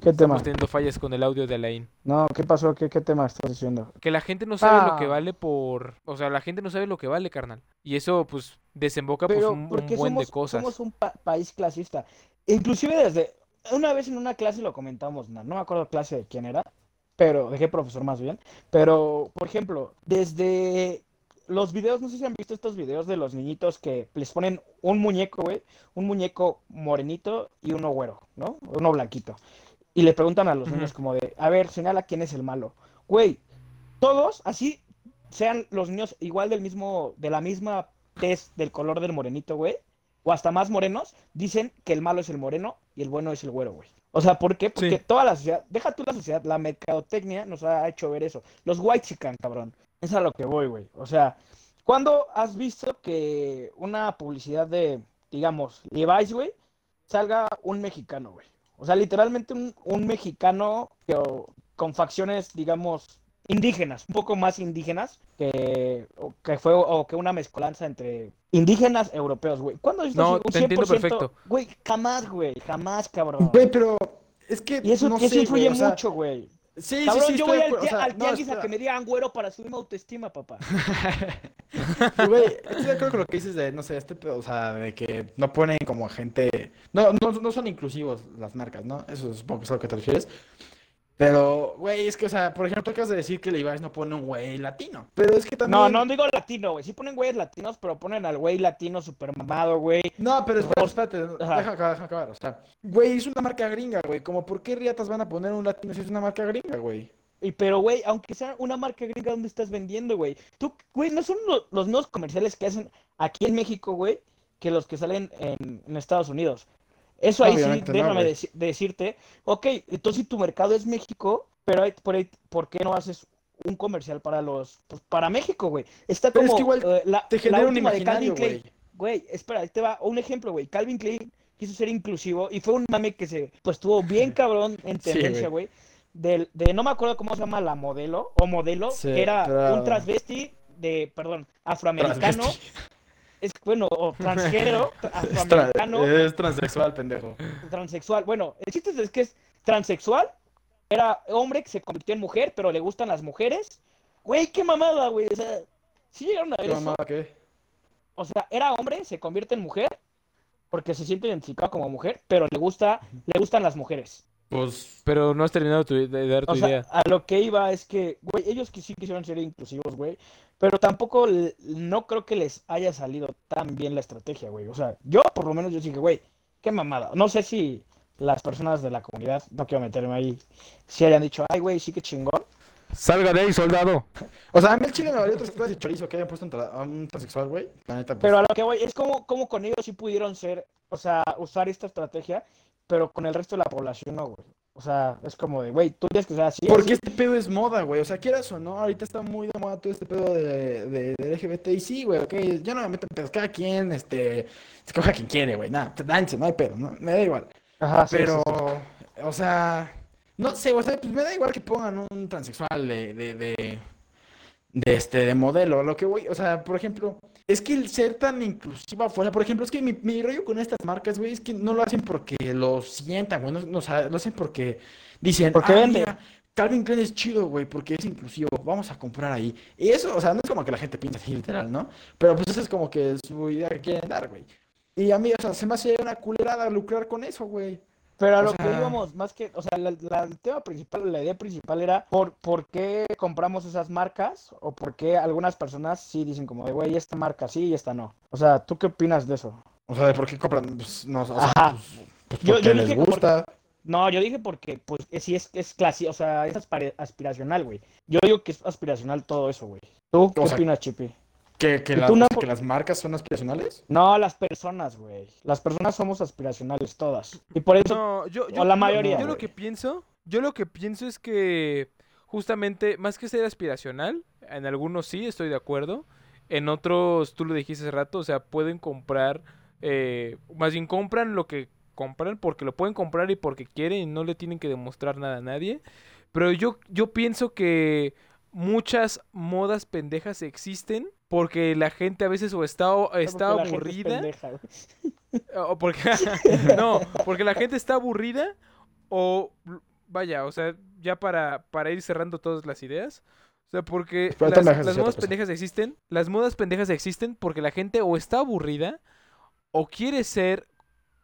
¿Qué tema? Estamos teniendo fallas con el audio de Alain. No, ¿qué pasó? ¿Qué, qué tema estás diciendo? Que la gente no sabe lo que Ah. vale por. O sea, la gente no sabe lo que vale, carnal. Y eso, pues, desemboca pues, Pero un, un buen somos, de cosas. somos un pa- país clasista. Inclusive desde... Una vez en una clase lo comentamos, no, no me acuerdo clase de quién era, pero de qué profesor más bien. Pero, por ejemplo, desde los videos, no sé si han visto estos videos de los niñitos que les ponen un muñeco, güey, un muñeco morenito y uno güero, ¿no? Uno blanquito. Y le preguntan a los niños como de, a ver, señala quién es el malo. Güey, todos, así sean los niños igual del mismo, de la misma tez del color del morenito, güey, o hasta más morenos, dicen que el malo es el moreno y el bueno es el güero, güey. O sea, ¿por qué? Porque Sí. toda la sociedad, deja tú la sociedad, la mercadotecnia nos ha hecho ver eso. Los white chican, cabrón. Es a lo que voy, güey. O sea, ¿cuándo has visto que una publicidad de, digamos, Levi's, güey, salga un mexicano, güey? O sea, literalmente un, un mexicano que, con facciones, digamos, indígenas, un poco más indígenas, que, o que fue o que una mezcolanza entre indígenas europeos, güey. ¿Cuándo has visto No, un te entiendo 100%? perfecto. Güey, jamás, güey, jamás, cabrón. Güey, pero es que Y eso, no eso sé, influye güey, o sea, mucho, güey. Sí, sí, Cabrón, sí, yo estoy voy al, o sea, al no, a que me digan güero para subir mi autoestima, papá. *laughs* Güey, estoy de acuerdo con lo que dices de, no sé, este pedo, o sea, de que no ponen como gente. No, no, no son inclusivos las marcas, ¿no? Eso supongo que es a lo que te refieres. Pero, güey, es que, o sea, por ejemplo, tú acabas de decir que Levi's no pone un güey latino. Pero es que también. No, no digo latino, güey. Sí ponen güeyes latinos, pero ponen al güey latino super mamado, güey. No, pero espérate, espérate, deja acabar, deja acabar. O sea, güey, es una marca gringa, güey. Como, ¿por qué riatas van a poner un latino si es una marca gringa, güey? Y pero, güey, aunque sea una marca gringa, ¿dónde estás vendiendo, güey? Tú, güey, no son lo- los nuevos comerciales que hacen aquí en México, güey, que los que salen en, en Estados Unidos. Eso ahí Obviamente sí, déjame decirte. Ok, entonces si tu mercado es México, pero hay, por, ahí, ¿por qué no haces un comercial para los, pues, para México, güey? Está Pero es como que igual eh, la, Te la genera un última de Calvin Klein. güey. Espera, ahí te va un ejemplo, güey. Calvin Klein quiso ser inclusivo y fue un mame que se, pues, estuvo bien *laughs* cabrón en Sí, tendencia, güey. Del, de, no me acuerdo cómo se llama la modelo o modelo, Sí, que era un transvesti de, perdón, afroamericano. Transvesti. Es, bueno, o *laughs* transgénero, tra- Es, tra- afroamericano, es transexual, pendejo. transexual. Bueno, el chiste es que es transexual, era hombre que se convirtió en mujer, pero le gustan las mujeres. Güey, qué mamada, güey. O sea, sí llegaron a ver ¿Qué eso. mamada qué? O sea, era hombre, se convierte en mujer porque se siente identificado como mujer, pero le gusta, le gustan las mujeres. Pues. Pero no has terminado tu- de dar tu O sea, idea. a lo que iba es que, güey, ellos que sí quisieron ser inclusivos, güey, pero tampoco no creo que les haya salido tan bien la estrategia, güey. O sea, yo por lo menos yo dije, güey, qué mamada. No sé si las personas de la comunidad, no quiero meterme ahí, si hayan dicho, ay, güey, sí que chingón. Salga de ahí, soldado. O sea, a mí el chile me valió tres cosas de chorizo que hayan puesto un tra- a un transexual, güey. La neta, pues. Pero a lo que voy, es como, como con ellos sí pudieron ser, o sea, usar esta estrategia, pero con el resto de la población no, güey. O sea, es como de, güey, tú tienes que ser así. Porque así. este pedo es moda, güey. O sea, quieras o no, ahorita está muy de moda todo este pedo de, de, de LGBT. Y sí, güey, ok. Yo no me meto en pedos. Cada quien, este, escoja quien quiere, güey. Nada, danse, no hay pedo, no, me da igual. Ajá, Pero, sí, sí. o sea, no sé, o sea, pues me da igual que pongan un transexual de, de, de, de este, de modelo. Lo que voy, o sea, por ejemplo, es que el ser tan inclusivo afuera, por ejemplo, es que mi, mi rollo con estas marcas, güey, es que no lo hacen porque lo sientan, güey, no, no, o sea, lo hacen porque dicen, Porque ah, mira, Calvin Klein es chido, güey, porque es inclusivo, vamos a comprar ahí. Y eso, o sea, no es como que la gente piensa así, literal, ¿no? Pero pues eso es como que su idea que quieren dar, güey. Y a mí, o sea, se me hace una culerada lucrar con eso, güey. Pero a o lo que íbamos, más que, o sea, la- la- el tema principal, la idea principal era por, por qué compramos esas marcas o por qué algunas personas sí dicen como de, güey, esta marca sí y esta no. O sea, ¿tú qué opinas de eso? O sea, de por qué compran, pues, no, o sea, Ajá. pues, pues Yo- porque yo les gusta. No, yo dije porque, pues, es- sí es, es clase, o sea, es aspira- aspiracional, güey. Yo digo que es aspiracional todo eso, güey. ¿Tú qué O sea, opinas, Chipi? ¿Que, que, ¿Y las, tú no- que las marcas son aspiracionales? No, las personas, güey. Las personas somos aspiracionales todas. Y por eso, No, yo, o la yo- mayoría, Yo, lo que pienso, yo lo que pienso es que justamente, más que ser aspiracional, en algunos sí estoy de acuerdo, en otros, tú lo dijiste hace rato, o sea, pueden comprar, eh, más bien compran lo que compran porque lo pueden comprar y porque quieren y no le tienen que demostrar nada a nadie. Pero yo, yo pienso que muchas modas pendejas existen porque la gente a veces o está, o- está porque aburrida. pendeja. *laughs* O porque *laughs* no, porque la gente está aburrida o vaya, o sea, ya para, para ir cerrando todas las ideas. O sea, porque ahorita las, las modas pendejas existen, las modas pendejas existen porque la gente o está aburrida o quiere ser,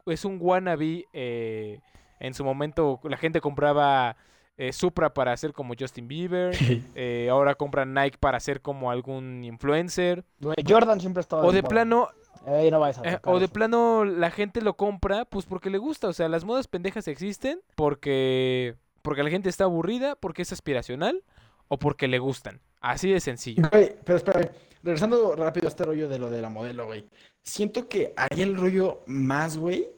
es un wannabe, eh, en su momento la gente compraba eh, Supra para ser como Justin Bieber, *laughs* eh, ahora compran Nike para ser como algún influencer, Jordan siempre ha estado o de plano Ey, no vayas a eh, o de eso. plano la gente lo compra pues porque le gusta. O sea, las modas pendejas existen porque, porque la gente está aburrida, porque es aspiracional o porque le gustan. Así de sencillo. Güey, pero espérame, regresando rápido a este rollo de lo de la modelo, güey. Siento que ahí el rollo más, güey,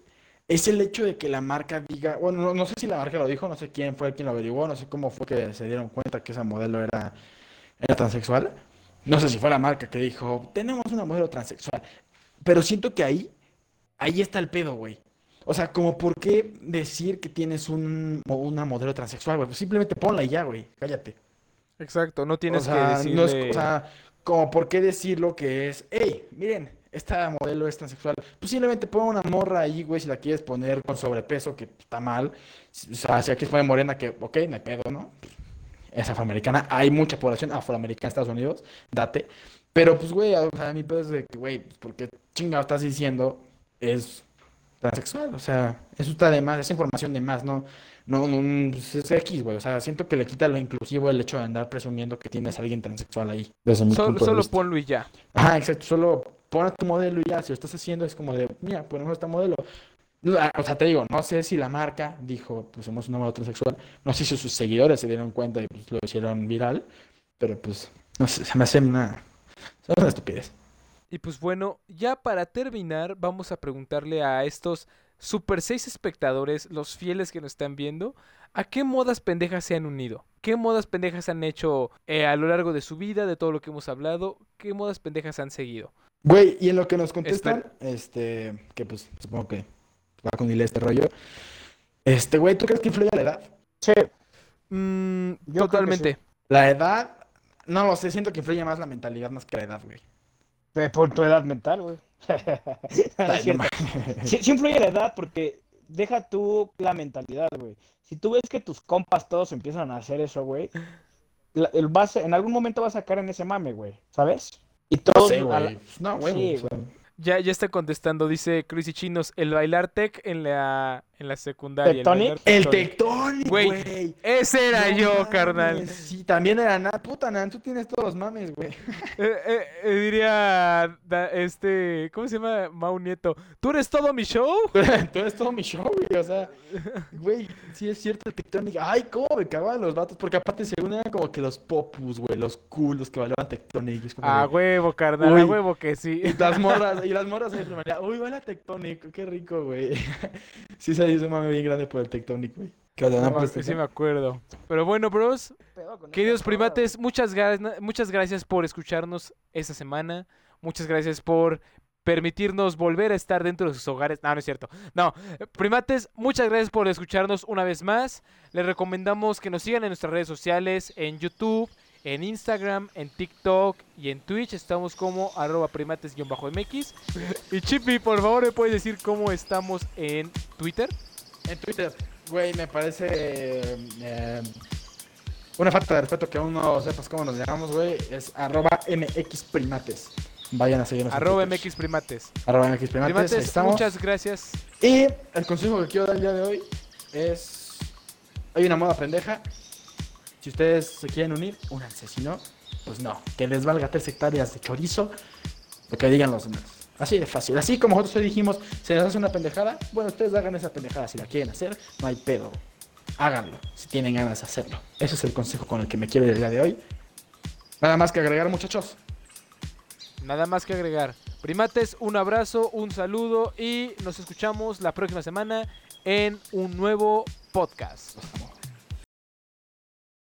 es el hecho de que la marca diga, bueno, no, no sé si la marca lo dijo, no sé quién fue quien lo averiguó, no sé cómo fue que se dieron cuenta que esa modelo era, era transexual. No sé si fue la marca que dijo, tenemos una modelo transexual. Pero siento que ahí, ahí está el pedo, güey. O sea, como por qué decir que tienes un, una modelo transexual, güey. Pues simplemente ponla y ya, güey. Cállate. Exacto, no O tienes sea, que no es, decirle... o sea, como por qué decirlo que es, hey, miren, esta modelo es transexual. Pues simplemente pon una morra ahí, güey, si la quieres poner con sobrepeso, que está mal. O sea, si aquí es morena, que, ok, hay pedo, ¿no? Es afroamericana. Hay mucha población afroamericana en Estados Unidos, date. Pero, pues, güey, o sea, mi pedo es de que, güey, pues, porque chingado estás diciendo es transexual. O sea, eso está de más, esa información de más, ¿no? No, no, pues, es X, güey. O sea, siento que le quita lo inclusivo el hecho de andar presumiendo que tienes a alguien transexual ahí. Desde mi Solo, punto de solo vista. ponlo y ya. Ajá, exacto. Solo pon a tu modelo y ya. Si lo estás haciendo, es como de, mira, ponemos esta modelo. La- O sea, te digo, no sé si la marca dijo, pues somos una modelo transexual. No sé si sus seguidores se dieron cuenta y pues lo hicieron viral. Pero pues, no sé, se me hace una, se me estupidez. Y pues bueno, ya para terminar, vamos a preguntarle a estos super seis espectadores, los fieles que nos están viendo, ¿a qué modas pendejas se han unido? ¿Qué modas pendejas han hecho eh, a lo largo de su vida, de todo lo que hemos hablado? ¿Qué modas pendejas han seguido? Güey, y en lo que nos contestan, este, que pues supongo que va con hile este rollo. Este, güey, ¿tú crees que influye la edad? Sí, Mm, totalmente. La edad, no lo sé, siento que influye más la mentalidad más que la edad, güey. de- por tu edad mental, güey. *laughs* Sí, sí influye la edad porque deja tú la mentalidad, güey. Si tú ves que tus compas todos empiezan a hacer eso, güey, la- el vas, en algún momento vas a caer en ese mame, güey, ¿sabes? Y No todos, sé, a güey. la- No, güey. Sí, Ya, ya está contestando, dice Crazy Chinos, el bailar tech en la, en la secundaria. el ¿Tectonic? bailar El tectonic. Güey. Ese era No yo, mames, carnal. Sí, también era Nan. Puta, Nan, tú tienes todos los mames, güey. Eh, eh, eh, diría da- este, ¿cómo se llama? Mau Nieto. ¿Tú eres todo mi show? *laughs* Tú eres todo mi show, güey. O sea, güey, sí es cierto el Tectonic. Ay, cómo me cagaban los vatos. Porque aparte, según eran como que los popus, güey. Los cool, los que bailaban Tectonic. como A de- huevo, carnal, Uy. a huevo que sí. Y las morras, y las *laughs* morras en primaria. Uy, baila Tectonic. Qué rico, güey. *laughs* Sí, se hizo un mame bien grande por el Tectonic, güey. ¿Qué onda? ¿No No, por el sí me Tectonic? acuerdo. Pero bueno, bros, queridos primates, muchas, muchas gracias por escucharnos esta semana. Muchas gracias por permitirnos volver a estar dentro de sus hogares. No, no es cierto. No, primates, muchas gracias por escucharnos una vez más. Les recomendamos que nos sigan en nuestras redes sociales, en YouTube, en Instagram, en TikTok y en Twitch. Estamos como arroba primates-mx. Y Chippy, por favor, ¿me puedes decir cómo estamos en Twitter? En Twitter, güey, me parece eh, una falta de respeto que aún no sepas cómo nos llamamos, güey. Es arroba mxprimates. Vayan a seguirnos. Arroba mxprimates. Arroba mxprimates. Primates, estamos. muchas gracias. Y el consejo que quiero dar el día de hoy es... Hay una moda pendeja. Si ustedes se quieren unir, únanse. Si no, pues no. Que les valga tres hectáreas de chorizo. Lo que digan los demás. Así de fácil. Así como nosotros hoy dijimos, se les hace una pendejada. Bueno, ustedes hagan esa pendejada. Si la quieren hacer, no hay pedo. Háganlo. Si tienen ganas de hacerlo. Ese es el consejo con el que me quiero ir el día de hoy. Nada más que agregar, muchachos. Nada más que agregar. Primates, un abrazo, un saludo y nos escuchamos la próxima semana en un nuevo podcast.